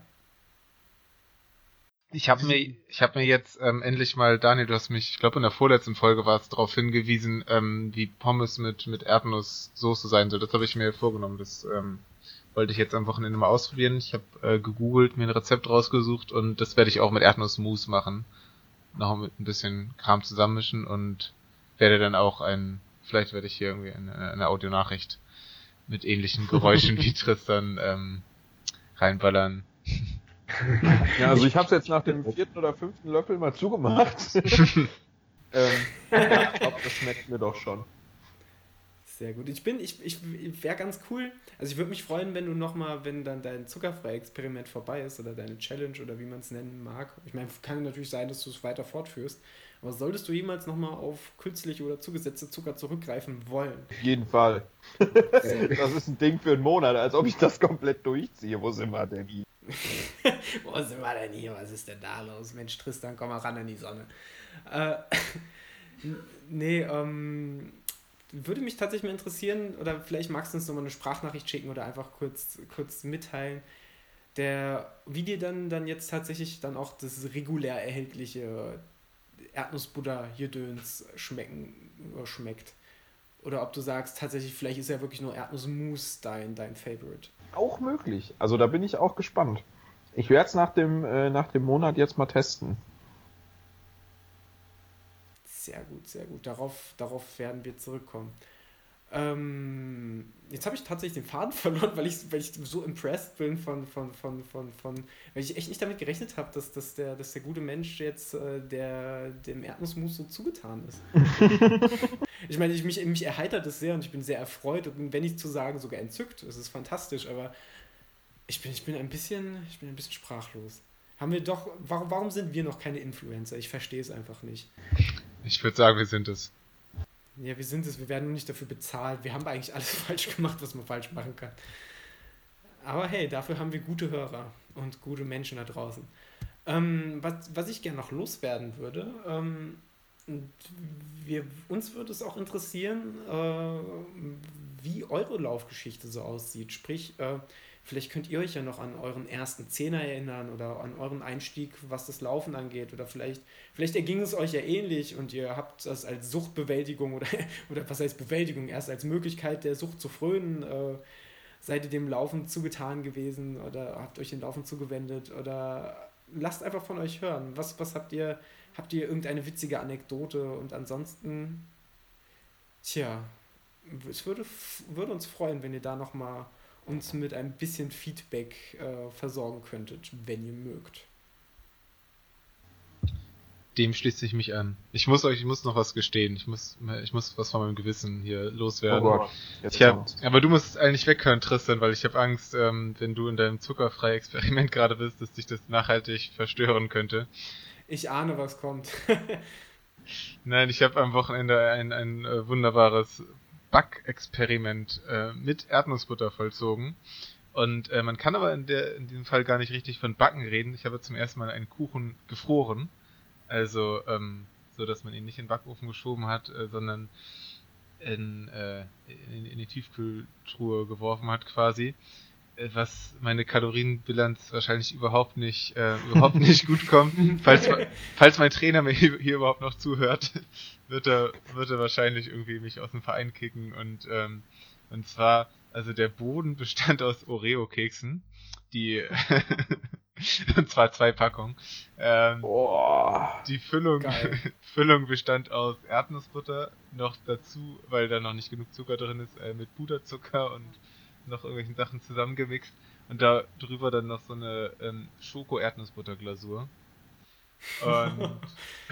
Ich habe mir, ich habe mir jetzt ähm, endlich mal, Daniel, du hast mich, ich glaube in der vorletzten Folge war es darauf hingewiesen, ähm, wie Pommes mit mit Erdnusssoße sein soll. Das habe ich mir vorgenommen. Das ähm, wollte ich jetzt am Wochenende mal ausprobieren. Ich habe äh, gegoogelt, mir ein Rezept rausgesucht und das werde ich auch mit Erdnussmus machen. Noch mit ein bisschen Kram zusammenmischen und werde dann auch ein, vielleicht werde ich hier irgendwie eine, eine Audionachricht mit ähnlichen Geräuschen wie Tristan ähm, reinballern. Ja, also ich habe es jetzt nach dem vierten oder fünften Löffel mal zugemacht. ähm, ich glaube, das schmeckt mir doch schon. Sehr gut. Ich bin, ich, ich wäre ganz cool. Also ich würde mich freuen, wenn du nochmal, wenn dann dein Zuckerfrei-Experiment vorbei ist oder deine Challenge oder wie man es nennen mag. Ich meine, kann natürlich sein, dass du es weiter fortführst. Aber solltest du jemals nochmal auf künstliche oder zugesetzte Zucker zurückgreifen wollen? Auf jeden Fall. das ist ein Ding für einen Monat, als ob ich das komplett durchziehe. Wo sind wir denn hier? Wo sind wir denn hier? Was ist denn da los? Mensch, Tristan, komm mal ran an die Sonne. Äh, nee, ähm, würde mich tatsächlich mal interessieren, oder vielleicht magst du uns nochmal eine Sprachnachricht schicken oder einfach kurz, kurz mitteilen, der, wie dir dann, dann jetzt tatsächlich dann auch das regulär erhältliche Erdnussbutter hier Döns schmecken schmeckt. Oder ob du sagst, tatsächlich, vielleicht ist ja wirklich nur Erdnussmus dein, dein Favorite. Auch möglich. Also da bin ich auch gespannt. Ich werde es nach, dem, äh, nach dem Monat jetzt mal testen. Sehr gut, sehr gut. Darauf, darauf werden wir zurückkommen. Ähm, jetzt habe ich tatsächlich den Faden verloren, weil ich, weil ich so impressed bin von, von, von, von, von weil ich echt nicht damit gerechnet habe, dass, dass, der, dass der gute Mensch jetzt äh, der, dem Erdnussmus so zugetan ist. ich meine, ich, mich, mich erheitert es sehr und ich bin sehr erfreut und wenn nicht zu sagen, sogar entzückt. Es ist fantastisch, aber ich bin, ich bin ein bisschen, ich bin ein bisschen sprachlos. Haben wir doch, warum, warum sind wir noch keine Influencer? Ich verstehe es einfach nicht. Ich würde sagen, wir sind es. Ja, wir sind es, wir werden nur nicht dafür bezahlt. Wir haben eigentlich alles falsch gemacht, was man falsch machen kann. Aber hey, dafür haben wir gute Hörer und gute Menschen da draußen. Ähm, was, was ich gerne noch loswerden würde, ähm, wir, uns würde es auch interessieren, äh, wie eure Laufgeschichte so aussieht. Sprich, äh, Vielleicht könnt ihr euch ja noch an euren ersten Zehner erinnern oder an euren Einstieg, was das Laufen angeht. Oder vielleicht, vielleicht erging es euch ja ähnlich und ihr habt das als Suchtbewältigung oder, oder was heißt Bewältigung, erst als Möglichkeit der Sucht zu frönen, äh, seid ihr dem Laufen zugetan gewesen oder habt euch dem Laufen zugewendet oder lasst einfach von euch hören. Was, was habt ihr, habt ihr irgendeine witzige Anekdote und ansonsten, tja, es würde, würde uns freuen, wenn ihr da nochmal uns mit ein bisschen Feedback äh, versorgen könntet, wenn ihr mögt. Dem schließe ich mich an. Ich muss euch, ich muss noch was gestehen. Ich muss, ich muss was von meinem Gewissen hier loswerden. Oh Gott, ich hab, aber du musst eigentlich weghören, Tristan, weil ich habe Angst, ähm, wenn du in deinem zuckerfreien Experiment gerade bist, dass dich das nachhaltig verstören könnte. Ich ahne, was kommt. Nein, ich habe am Wochenende ein, ein äh, wunderbares Backexperiment äh, mit Erdnussbutter vollzogen. Und äh, man kann aber in, der, in diesem Fall gar nicht richtig von Backen reden. Ich habe zum ersten Mal einen Kuchen gefroren. Also, ähm, so dass man ihn nicht in den Backofen geschoben hat, äh, sondern in, äh, in, in die Tiefkühltruhe geworfen hat quasi was meine Kalorienbilanz wahrscheinlich überhaupt nicht, äh, überhaupt nicht gut kommt. Falls, falls mein Trainer mir hier, hier, überhaupt noch zuhört, wird er, wird er wahrscheinlich irgendwie mich aus dem Verein kicken und, ähm, und zwar, also der Boden bestand aus Oreo-Keksen, die, und zwar zwei Packungen. Ähm, Boah, die Füllung, Füllung bestand aus Erdnussbutter, noch dazu, weil da noch nicht genug Zucker drin ist, äh, mit Puderzucker und noch irgendwelchen Sachen zusammengemixt und da drüber dann noch so eine ähm, Schoko-Erdnussbutterglasur. Und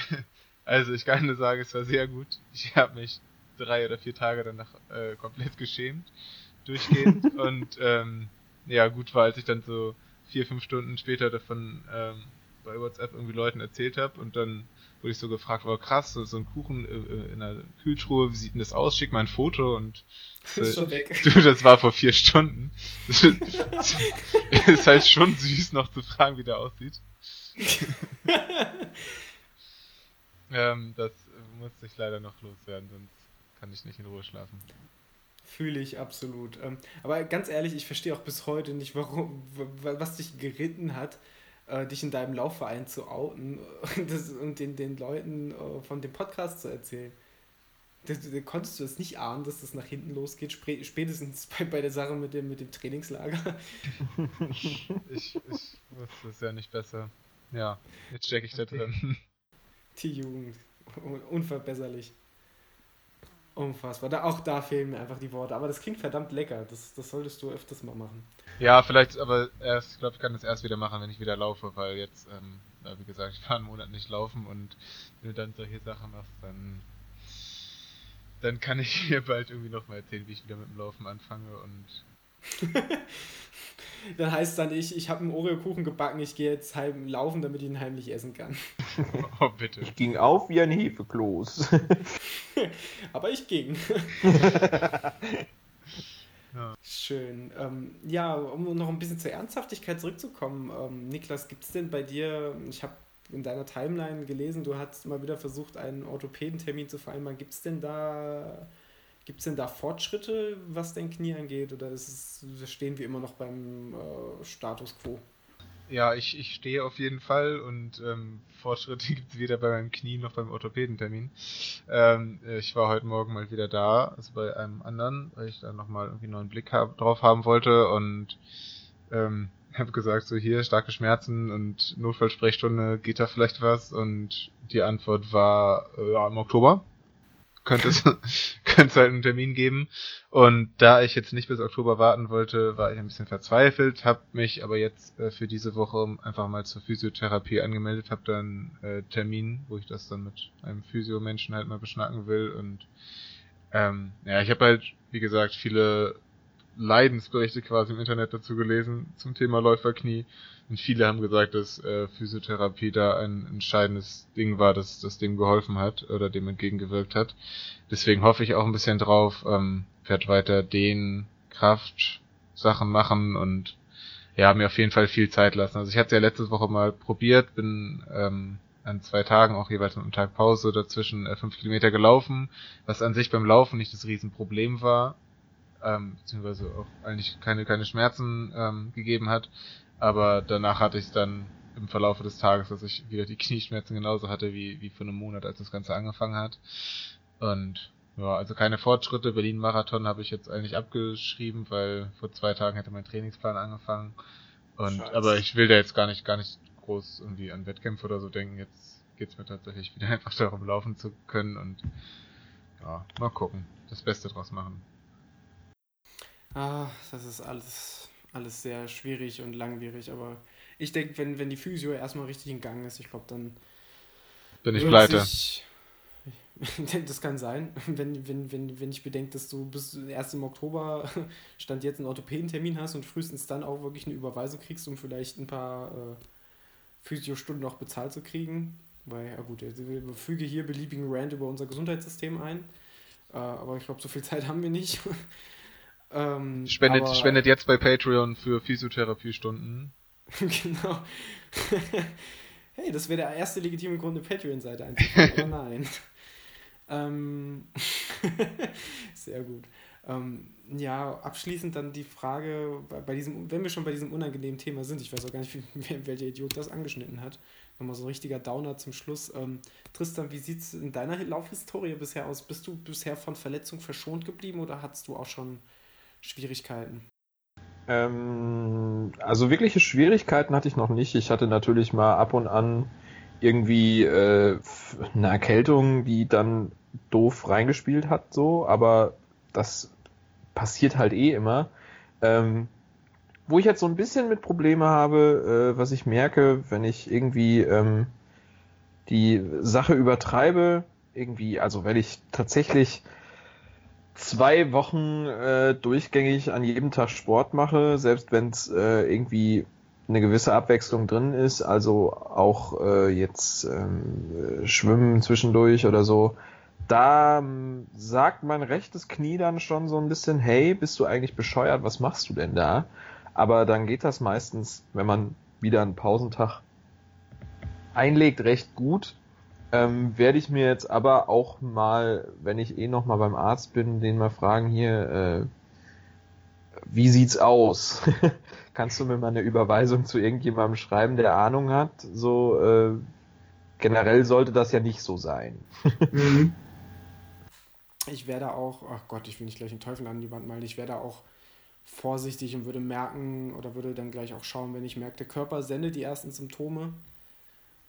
also ich kann nur sagen, es war sehr gut. Ich habe mich drei oder vier Tage danach äh, komplett geschämt, durchgehend. und ähm, ja, gut war, als ich dann so vier, fünf Stunden später davon ähm, bei WhatsApp irgendwie Leuten erzählt habe und dann wurde ich so gefragt, war krass, so, ein Kuchen äh, in der Kühltruhe, wie sieht denn das aus? Schick mal ein Foto und äh, ist schon weg. Du, das war vor vier Stunden. Das ist halt schon süß, noch zu fragen, wie der aussieht. ähm, das musste ich leider noch loswerden, sonst kann ich nicht in Ruhe schlafen. Fühle ich absolut. Ähm, aber ganz ehrlich, ich verstehe auch bis heute nicht, warum, was dich geritten hat, äh, dich in deinem Laufverein zu outen und den, den Leuten äh, von dem Podcast zu erzählen. konntest du das nicht ahnen, dass das nach hinten losgeht, spätestens bei, bei der Sache mit dem, mit dem Trainingslager? ich, ich wusste es ja nicht besser. Ja, jetzt stecke ich da drin. Die Jugend. Unverbesserlich. Unfassbar. Da, auch da fehlen mir einfach die Worte. Aber das klingt verdammt lecker. Das, das solltest du öfters mal machen. Ja, vielleicht, aber erst, ich glaube, ich kann das erst wieder machen, wenn ich wieder laufe, weil jetzt, ähm, wie gesagt, ich war einen Monat nicht laufen und wenn du dann solche Sachen machst, dann, dann kann ich hier bald irgendwie nochmal erzählen, wie ich wieder mit dem Laufen anfange und dann heißt dann ich, ich habe einen Oreo-Kuchen gebacken, ich gehe jetzt heim laufen, damit ich ihn heimlich essen kann. Oh, bitte. Ich ging auf wie ein Hefekloß. Aber ich ging. ja. Schön. Ähm, ja, um noch ein bisschen zur Ernsthaftigkeit zurückzukommen. Ähm, Niklas, gibt es denn bei dir, ich habe in deiner Timeline gelesen, du hast mal wieder versucht, einen Orthopädentermin zu vereinbaren. Gibt es denn da Gibt es denn da Fortschritte, was dein Knie angeht, oder es, stehen wir immer noch beim äh, Status quo? Ja, ich, ich stehe auf jeden Fall und ähm, Fortschritte gibt es weder bei meinem Knie noch beim Orthopädentermin. Ähm, ich war heute Morgen mal wieder da, also bei einem anderen, weil ich da nochmal irgendwie einen neuen Blick hab, drauf haben wollte und ähm, habe gesagt, so hier, starke Schmerzen und Notfallsprechstunde, geht da vielleicht was? Und die Antwort war, äh, ja, im Oktober könnte es, könnte es halt einen Termin geben. Und da ich jetzt nicht bis Oktober warten wollte, war ich ein bisschen verzweifelt, habe mich aber jetzt äh, für diese Woche einfach mal zur Physiotherapie angemeldet, habe dann äh, Termin, wo ich das dann mit einem Physiomenschen halt mal beschnacken will. Und ähm, ja, ich habe halt, wie gesagt, viele Leidensberichte quasi im Internet dazu gelesen zum Thema Läuferknie. Und viele haben gesagt, dass äh, Physiotherapie da ein entscheidendes Ding war, dass das dem geholfen hat oder dem entgegengewirkt hat. Deswegen hoffe ich auch ein bisschen drauf, ähm, werde weiter den Kraft Sachen machen und ja, mir auf jeden Fall viel Zeit lassen. Also ich hatte ja letzte Woche mal probiert, bin ähm, an zwei Tagen auch jeweils mit einem Tag Pause dazwischen äh, fünf Kilometer gelaufen, was an sich beim Laufen nicht das Riesenproblem war, ähm, beziehungsweise auch eigentlich keine, keine Schmerzen ähm, gegeben hat. Aber danach hatte ich es dann im Verlauf des Tages, dass ich wieder die Knieschmerzen genauso hatte wie, wie vor einem Monat, als das Ganze angefangen hat. Und ja, also keine Fortschritte. Berlin-Marathon habe ich jetzt eigentlich abgeschrieben, weil vor zwei Tagen hätte mein Trainingsplan angefangen. Und Scheiße. aber ich will da jetzt gar nicht, gar nicht groß irgendwie an Wettkämpfe oder so denken. Jetzt geht's mir tatsächlich wieder einfach darum, laufen zu können und ja, mal gucken. Das Beste draus machen. Ah, das ist alles alles sehr schwierig und langwierig, aber ich denke, wenn, wenn die Physio erstmal richtig in Gang ist, ich glaube, dann. Bin ich pleite. Sich, das kann sein, wenn, wenn, wenn, wenn ich bedenke, dass du bis erst im Oktober Stand jetzt einen Orthopädentermin hast und frühestens dann auch wirklich eine Überweisung kriegst, um vielleicht ein paar äh, Physio-Stunden noch bezahlt zu kriegen. Weil, ja gut, wir füge hier beliebigen Rand über unser Gesundheitssystem ein. Äh, aber ich glaube, so viel Zeit haben wir nicht. Ähm, spendet, aber, spendet jetzt bei Patreon für Physiotherapiestunden. genau. hey, das wäre der erste legitime Grund, eine Patreon-Seite einzuführen, aber nein. ähm, sehr gut. Ähm, ja, abschließend dann die Frage, bei diesem, wenn wir schon bei diesem unangenehmen Thema sind, ich weiß auch gar nicht, wie, welcher Idiot das angeschnitten hat. Nochmal so ein richtiger Downer zum Schluss. Ähm, Tristan, wie sieht es in deiner Laufhistorie bisher aus? Bist du bisher von Verletzung verschont geblieben oder hattest du auch schon Schwierigkeiten? Ähm, also wirkliche Schwierigkeiten hatte ich noch nicht. Ich hatte natürlich mal ab und an irgendwie äh, eine Erkältung, die dann doof reingespielt hat, so, aber das passiert halt eh immer. Ähm, wo ich jetzt so ein bisschen mit Probleme habe, äh, was ich merke, wenn ich irgendwie ähm, die Sache übertreibe, irgendwie, also wenn ich tatsächlich zwei Wochen äh, durchgängig an jedem Tag Sport mache, selbst wenn es äh, irgendwie eine gewisse Abwechslung drin ist, also auch äh, jetzt ähm, Schwimmen zwischendurch oder so, da ähm, sagt mein rechtes Knie dann schon so ein bisschen, hey, bist du eigentlich bescheuert, was machst du denn da? Aber dann geht das meistens, wenn man wieder einen Pausentag einlegt, recht gut. Ähm, werde ich mir jetzt aber auch mal, wenn ich eh noch mal beim Arzt bin, den mal fragen hier, äh, wie sieht's aus? Kannst du mir mal eine Überweisung zu irgendjemandem schreiben, der Ahnung hat? So äh, generell sollte das ja nicht so sein. mhm. Ich werde auch, ach Gott, ich will nicht gleich einen Teufel an die Wand malen, ich werde auch vorsichtig und würde merken oder würde dann gleich auch schauen, wenn ich merke, der Körper sendet die ersten Symptome,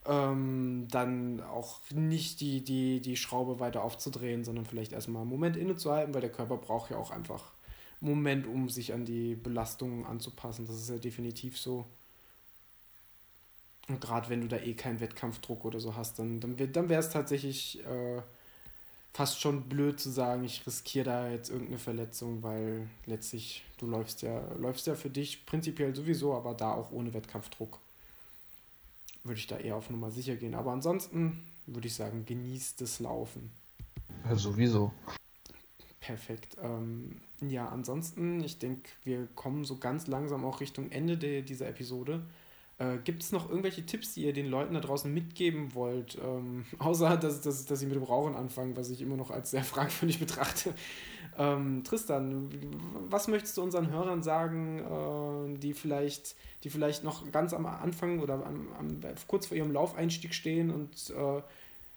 ähm, dann auch nicht die, die, die Schraube weiter aufzudrehen, sondern vielleicht erstmal einen Moment innezuhalten, weil der Körper braucht ja auch einfach einen Moment, um sich an die Belastungen anzupassen. Das ist ja definitiv so. Und gerade wenn du da eh keinen Wettkampfdruck oder so hast, dann, dann, dann wäre es tatsächlich äh, fast schon blöd zu sagen, ich riskiere da jetzt irgendeine Verletzung, weil letztlich du läufst ja, läufst ja für dich prinzipiell sowieso, aber da auch ohne Wettkampfdruck würde ich da eher auf Nummer sicher gehen. Aber ansonsten würde ich sagen, genießt das Laufen. Ja, sowieso. Perfekt. Ähm, ja, ansonsten, ich denke, wir kommen so ganz langsam auch Richtung Ende de dieser Episode. Äh, Gibt es noch irgendwelche Tipps, die ihr den Leuten da draußen mitgeben wollt? Ähm, außer, dass, dass, dass sie mit dem Rauchen anfangen, was ich immer noch als sehr fragwürdig betrachte. Ähm, Tristan, was möchtest du unseren Hörern sagen, äh, die, vielleicht, die vielleicht noch ganz am Anfang oder am, am, kurz vor ihrem Laufeinstieg stehen und äh,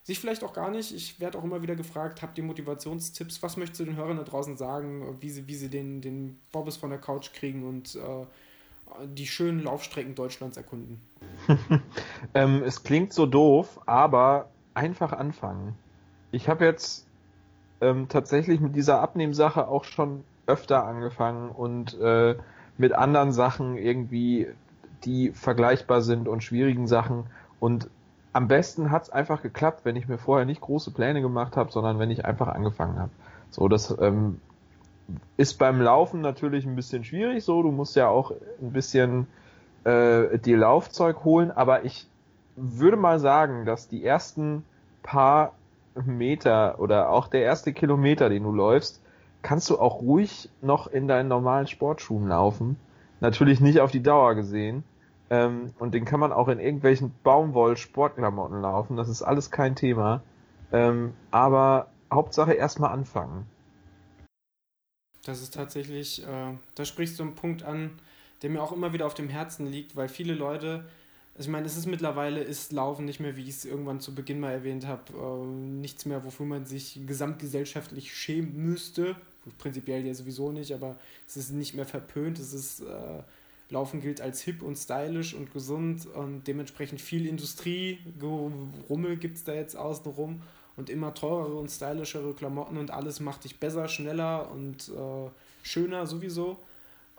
sich vielleicht auch gar nicht, ich werde auch immer wieder gefragt, habt ihr Motivationstipps? Was möchtest du den Hörern da draußen sagen, wie sie, wie sie den, den Bobbes von der Couch kriegen und äh, die schönen Laufstrecken Deutschlands erkunden? ähm, es klingt so doof, aber einfach anfangen. Ich habe jetzt ähm, tatsächlich mit dieser Abnehmsache auch schon öfter angefangen und äh, mit anderen Sachen irgendwie, die vergleichbar sind und schwierigen Sachen. Und am besten hat's einfach geklappt, wenn ich mir vorher nicht große Pläne gemacht habe, sondern wenn ich einfach angefangen habe. So, das ähm, ist beim Laufen natürlich ein bisschen schwierig. So, du musst ja auch ein bisschen äh, dir Laufzeug holen, aber ich würde mal sagen, dass die ersten paar Meter oder auch der erste Kilometer, den du läufst, kannst du auch ruhig noch in deinen normalen Sportschuhen laufen. Natürlich nicht auf die Dauer gesehen. Ähm, und den kann man auch in irgendwelchen Baumwoll-Sportklamotten laufen. Das ist alles kein Thema. Ähm, aber Hauptsache erstmal anfangen. Das ist tatsächlich, äh, da sprichst du einen Punkt an, der mir auch immer wieder auf dem Herzen liegt, weil viele Leute, also ich meine, es ist mittlerweile, ist Laufen nicht mehr, wie ich es irgendwann zu Beginn mal erwähnt habe, äh, nichts mehr, wofür man sich gesamtgesellschaftlich schämen müsste. Prinzipiell ja sowieso nicht, aber es ist nicht mehr verpönt, es ist, äh, Laufen gilt als hip und stylisch und gesund und dementsprechend viel Industrie, Rummel gibt es da jetzt außenrum und immer teurere und stylischere Klamotten und alles macht dich besser, schneller und äh, schöner sowieso.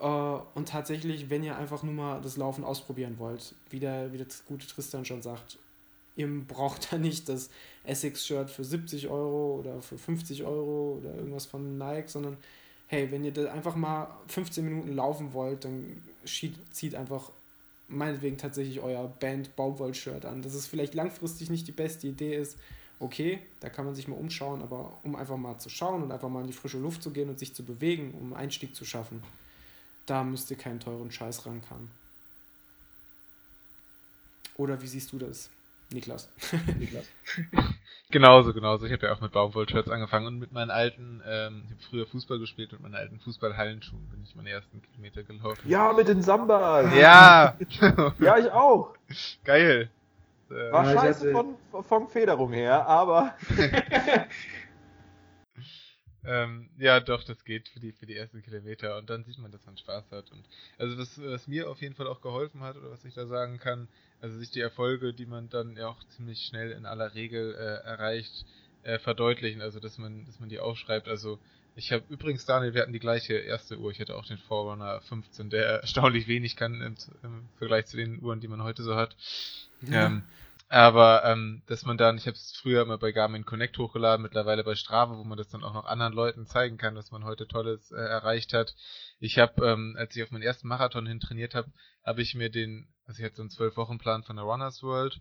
Äh, und tatsächlich, wenn ihr einfach nur mal das Laufen ausprobieren wollt, wie der, wie der gute Tristan schon sagt, ihr braucht da nicht das Essex-Shirt für 70 Euro oder für 50 Euro oder irgendwas von Nike, sondern hey, wenn ihr da einfach mal 15 Minuten laufen wollt, dann zieht einfach meinetwegen tatsächlich euer Band Baumwoll-Shirt an. Dass es vielleicht langfristig nicht die beste Idee ist, okay, da kann man sich mal umschauen, aber um einfach mal zu schauen und einfach mal in die frische Luft zu gehen und sich zu bewegen, um einen Einstieg zu schaffen, da müsst ihr keinen teuren Scheiß rankommen. Oder wie siehst du das, Niklas? Niklas. genauso, genauso. Ich habe ja auch mit Baumwollshirts angefangen und mit meinen alten, ähm, ich habe früher Fußball gespielt, mit meinen alten Fußballhallenschuhen bin ich meine ersten Kilometer gelaufen. Ja, mit den Samba. Ja. ja, ich auch. Geil. War ja, scheiße hatte... von, von Federung her, aber. ähm, ja, doch, das geht für die, für die ersten Kilometer und dann sieht man, dass man Spaß hat. Und also was, was mir auf jeden Fall auch geholfen hat, oder was ich da sagen kann, also sich die Erfolge, die man dann ja auch ziemlich schnell in aller Regel äh, erreicht, äh, verdeutlichen, also dass man, dass man die aufschreibt. Also ich habe übrigens, Daniel, wir hatten die gleiche erste Uhr. Ich hatte auch den Forerunner 15, der erstaunlich wenig kann im, im Vergleich zu den Uhren, die man heute so hat. Ja. Ähm, Aber ähm, dass man dann, ich habe es früher immer bei Garmin Connect hochgeladen, mittlerweile bei Strava, wo man das dann auch noch anderen Leuten zeigen kann, was man heute Tolles äh, erreicht hat. Ich habe, ähm, als ich auf meinen ersten Marathon hin trainiert habe, habe ich mir den, also ich hatte so einen zwölf Wochen Plan von der Runners World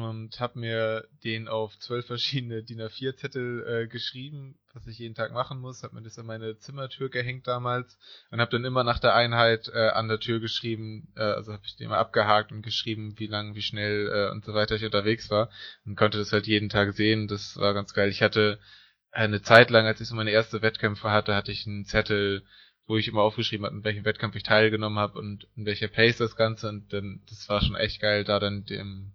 und habe mir den auf zwölf verschiedene DIN A4 Zettel äh, geschrieben, was ich jeden Tag machen muss, habe mir das an meine Zimmertür gehängt damals und habe dann immer nach der Einheit äh, an der Tür geschrieben, äh, also habe ich den immer abgehakt und geschrieben, wie lang, wie schnell äh, und so weiter ich unterwegs war und konnte das halt jeden Tag sehen, das war ganz geil. Ich hatte eine Zeit lang, als ich so meine erste Wettkämpfe hatte, hatte ich einen Zettel, wo ich immer aufgeschrieben habe, in welchem Wettkampf ich teilgenommen habe und in welcher Pace das Ganze und dann das war schon echt geil, da dann dem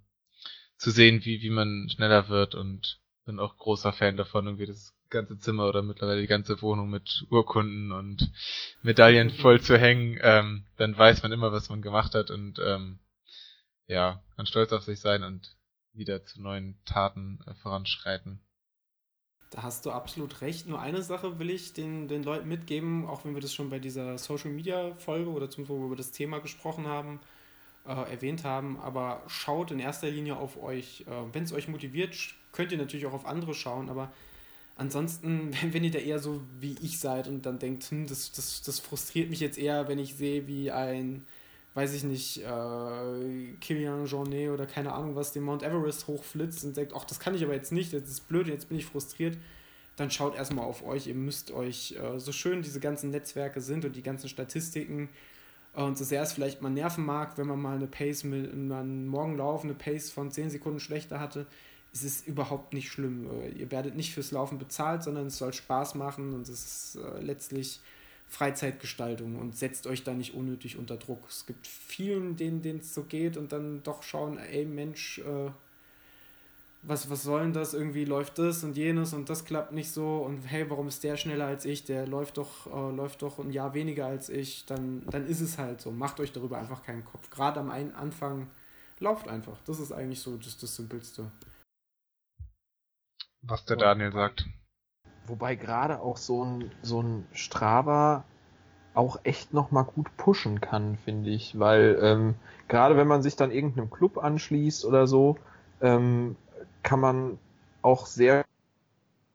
zu sehen, wie, wie man schneller wird und bin auch großer Fan davon, irgendwie das ganze Zimmer oder mittlerweile die ganze Wohnung mit Urkunden und Medaillen voll zu hängen, ähm, dann weiß man immer, was man gemacht hat und ähm, ja, kann stolz auf sich sein und wieder zu neuen Taten äh, voranschreiten. Da hast du absolut recht. Nur eine Sache will ich den, den Leuten mitgeben, auch wenn wir das schon bei dieser Social Media Folge oder zum wir über das Thema gesprochen haben äh, erwähnt haben, aber schaut in erster Linie auf euch. Äh, wenn es euch motiviert, könnt ihr natürlich auch auf andere schauen, aber ansonsten, wenn ihr da eher so wie ich seid und dann denkt, hm, das, das, das frustriert mich jetzt eher, wenn ich sehe, wie ein, weiß ich nicht, äh, Kilian Jornet oder keine Ahnung was, den Mount Everest hochflitzt und denkt, ach, das kann ich aber jetzt nicht, das ist blöd, jetzt bin ich frustriert dann schaut erstmal auf euch. Ihr müsst euch, äh, so schön diese ganzen Netzwerke sind und die ganzen Statistiken, und so sehr es vielleicht mal nerven mag, wenn man mal eine Pace mit einem Morgenlauf, eine Pace von 10 Sekunden schlechter hatte, ist es überhaupt nicht schlimm. Ihr werdet nicht fürs Laufen bezahlt, sondern es soll Spaß machen und es ist äh, letztlich Freizeitgestaltung und setzt euch da nicht unnötig unter Druck. Es gibt vielen, denen es so geht und dann doch schauen, ey Mensch, äh, was, was soll denn das? Irgendwie läuft das und jenes und das klappt nicht so und hey, warum ist der schneller als ich? Der läuft doch, äh, läuft doch ein Jahr weniger als ich. Dann, dann ist es halt so. Macht euch darüber einfach keinen Kopf. Gerade am Anfang lauft einfach. Das ist eigentlich so das, das Simpelste. Was der Daniel sagt. Wobei gerade auch so ein, so ein Strava auch echt nochmal gut pushen kann, finde ich. Weil ähm, gerade wenn man sich dann irgendeinem Club anschließt oder so, ähm, kann man auch sehr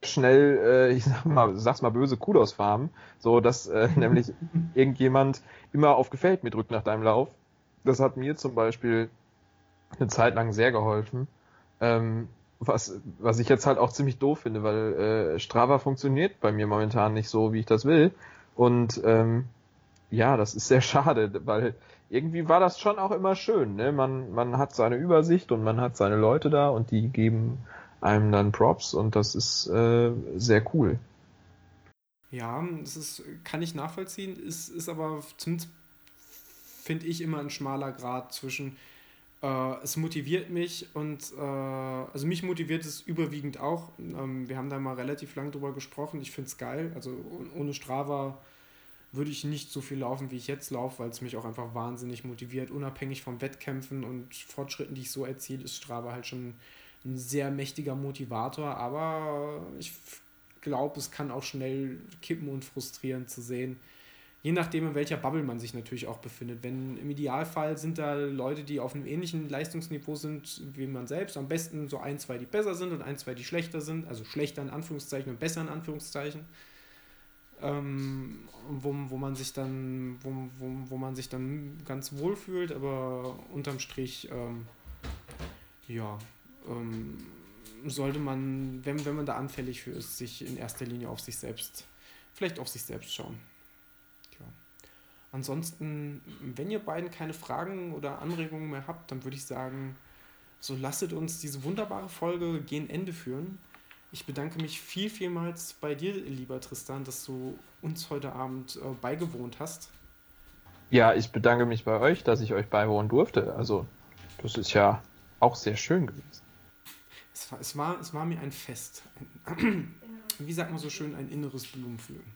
schnell, äh, ich sag mal, sag's mal böse, Kudos farmen, so dass äh, nämlich irgendjemand immer auf Gefällt mir drückt nach deinem Lauf. Das hat mir zum Beispiel eine Zeit lang sehr geholfen. Ähm, was, was ich jetzt halt auch ziemlich doof finde, weil äh, Strava funktioniert bei mir momentan nicht so, wie ich das will. Und ähm, ja, das ist sehr schade, weil irgendwie war das schon auch immer schön. Ne? Man, man hat seine Übersicht und man hat seine Leute da und die geben einem dann Props und das ist äh, sehr cool. Ja, das ist, kann ich nachvollziehen, ist, ist aber zumindest finde ich immer ein schmaler Grad zwischen äh, es motiviert mich und äh, also mich motiviert es überwiegend auch. Ähm, wir haben da mal relativ lang drüber gesprochen. Ich finde es geil. Also ohne Strava würde ich nicht so viel laufen, wie ich jetzt laufe, weil es mich auch einfach wahnsinnig motiviert. Unabhängig von Wettkämpfen und Fortschritten, die ich so erziele, ist Strava halt schon ein sehr mächtiger Motivator. Aber ich glaube, es kann auch schnell kippen und frustrieren zu sehen. Je nachdem, in welcher Bubble man sich natürlich auch befindet. Wenn im Idealfall sind da Leute, die auf einem ähnlichen Leistungsniveau sind wie man selbst, am besten so ein, zwei, die besser sind und ein, zwei, die schlechter sind, also schlechter in Anführungszeichen und besser in Anführungszeichen ähm, wo, wo man sich dann, wo, wo, wo man sich dann ganz wohl fühlt, aber unterm Strich, ähm, ja, ähm, sollte man, wenn, wenn man da anfällig für ist, sich in erster Linie auf sich selbst, vielleicht auf sich selbst schauen. Ja. Ansonsten, wenn ihr beiden keine Fragen oder Anregungen mehr habt, dann würde ich sagen, so lasset uns diese wunderbare Folge gegen Ende führen. Ich bedanke mich viel, vielmals bei dir, lieber Tristan, dass du uns heute Abend äh, beigewohnt hast. Ja, ich bedanke mich bei euch, dass ich euch beiwohnen durfte. Also, das ist ja auch sehr schön gewesen. Es war, es war, es war mir ein Fest. Ein, wie sagt man so schön, ein inneres Blumenpflücken.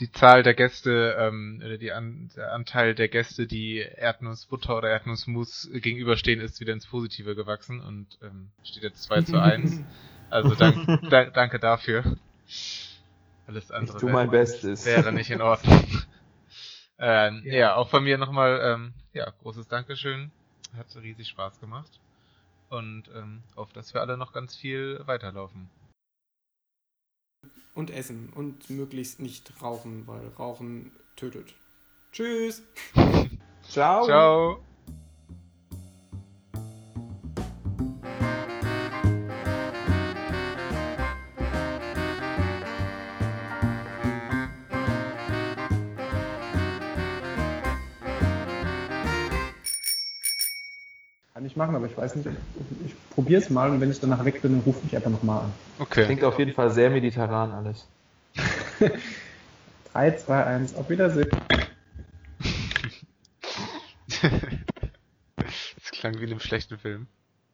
Die Zahl der Gäste, ähm, oder die An der Anteil der Gäste, die Erdnussbutter oder Erdnussmus gegenüberstehen, ist wieder ins Positive gewachsen und ähm, steht jetzt 2 zu 1. Also dank, dank, danke dafür. Alles andere ich tu mein wäre, Bestes. wäre nicht in Ordnung. ähm, ja. ja. auch von mir nochmal ähm, ja, großes Dankeschön. Hat riesig Spaß gemacht. und ähm, auf dass wir alle noch ganz viel weiterlaufen. Und essen und möglichst nicht rauchen, weil Rauchen tötet. Tschüss. Ciao. Ciao. Machen, aber ich weiß nicht. Ich probiere es mal und wenn ich danach weg bin, dann rufe ich einfach nochmal an. Okay. Klingt auf jeden Fall sehr mediterran alles. 3, 2, 1, auf Wiedersehen. das klang wie in einem schlechten Film.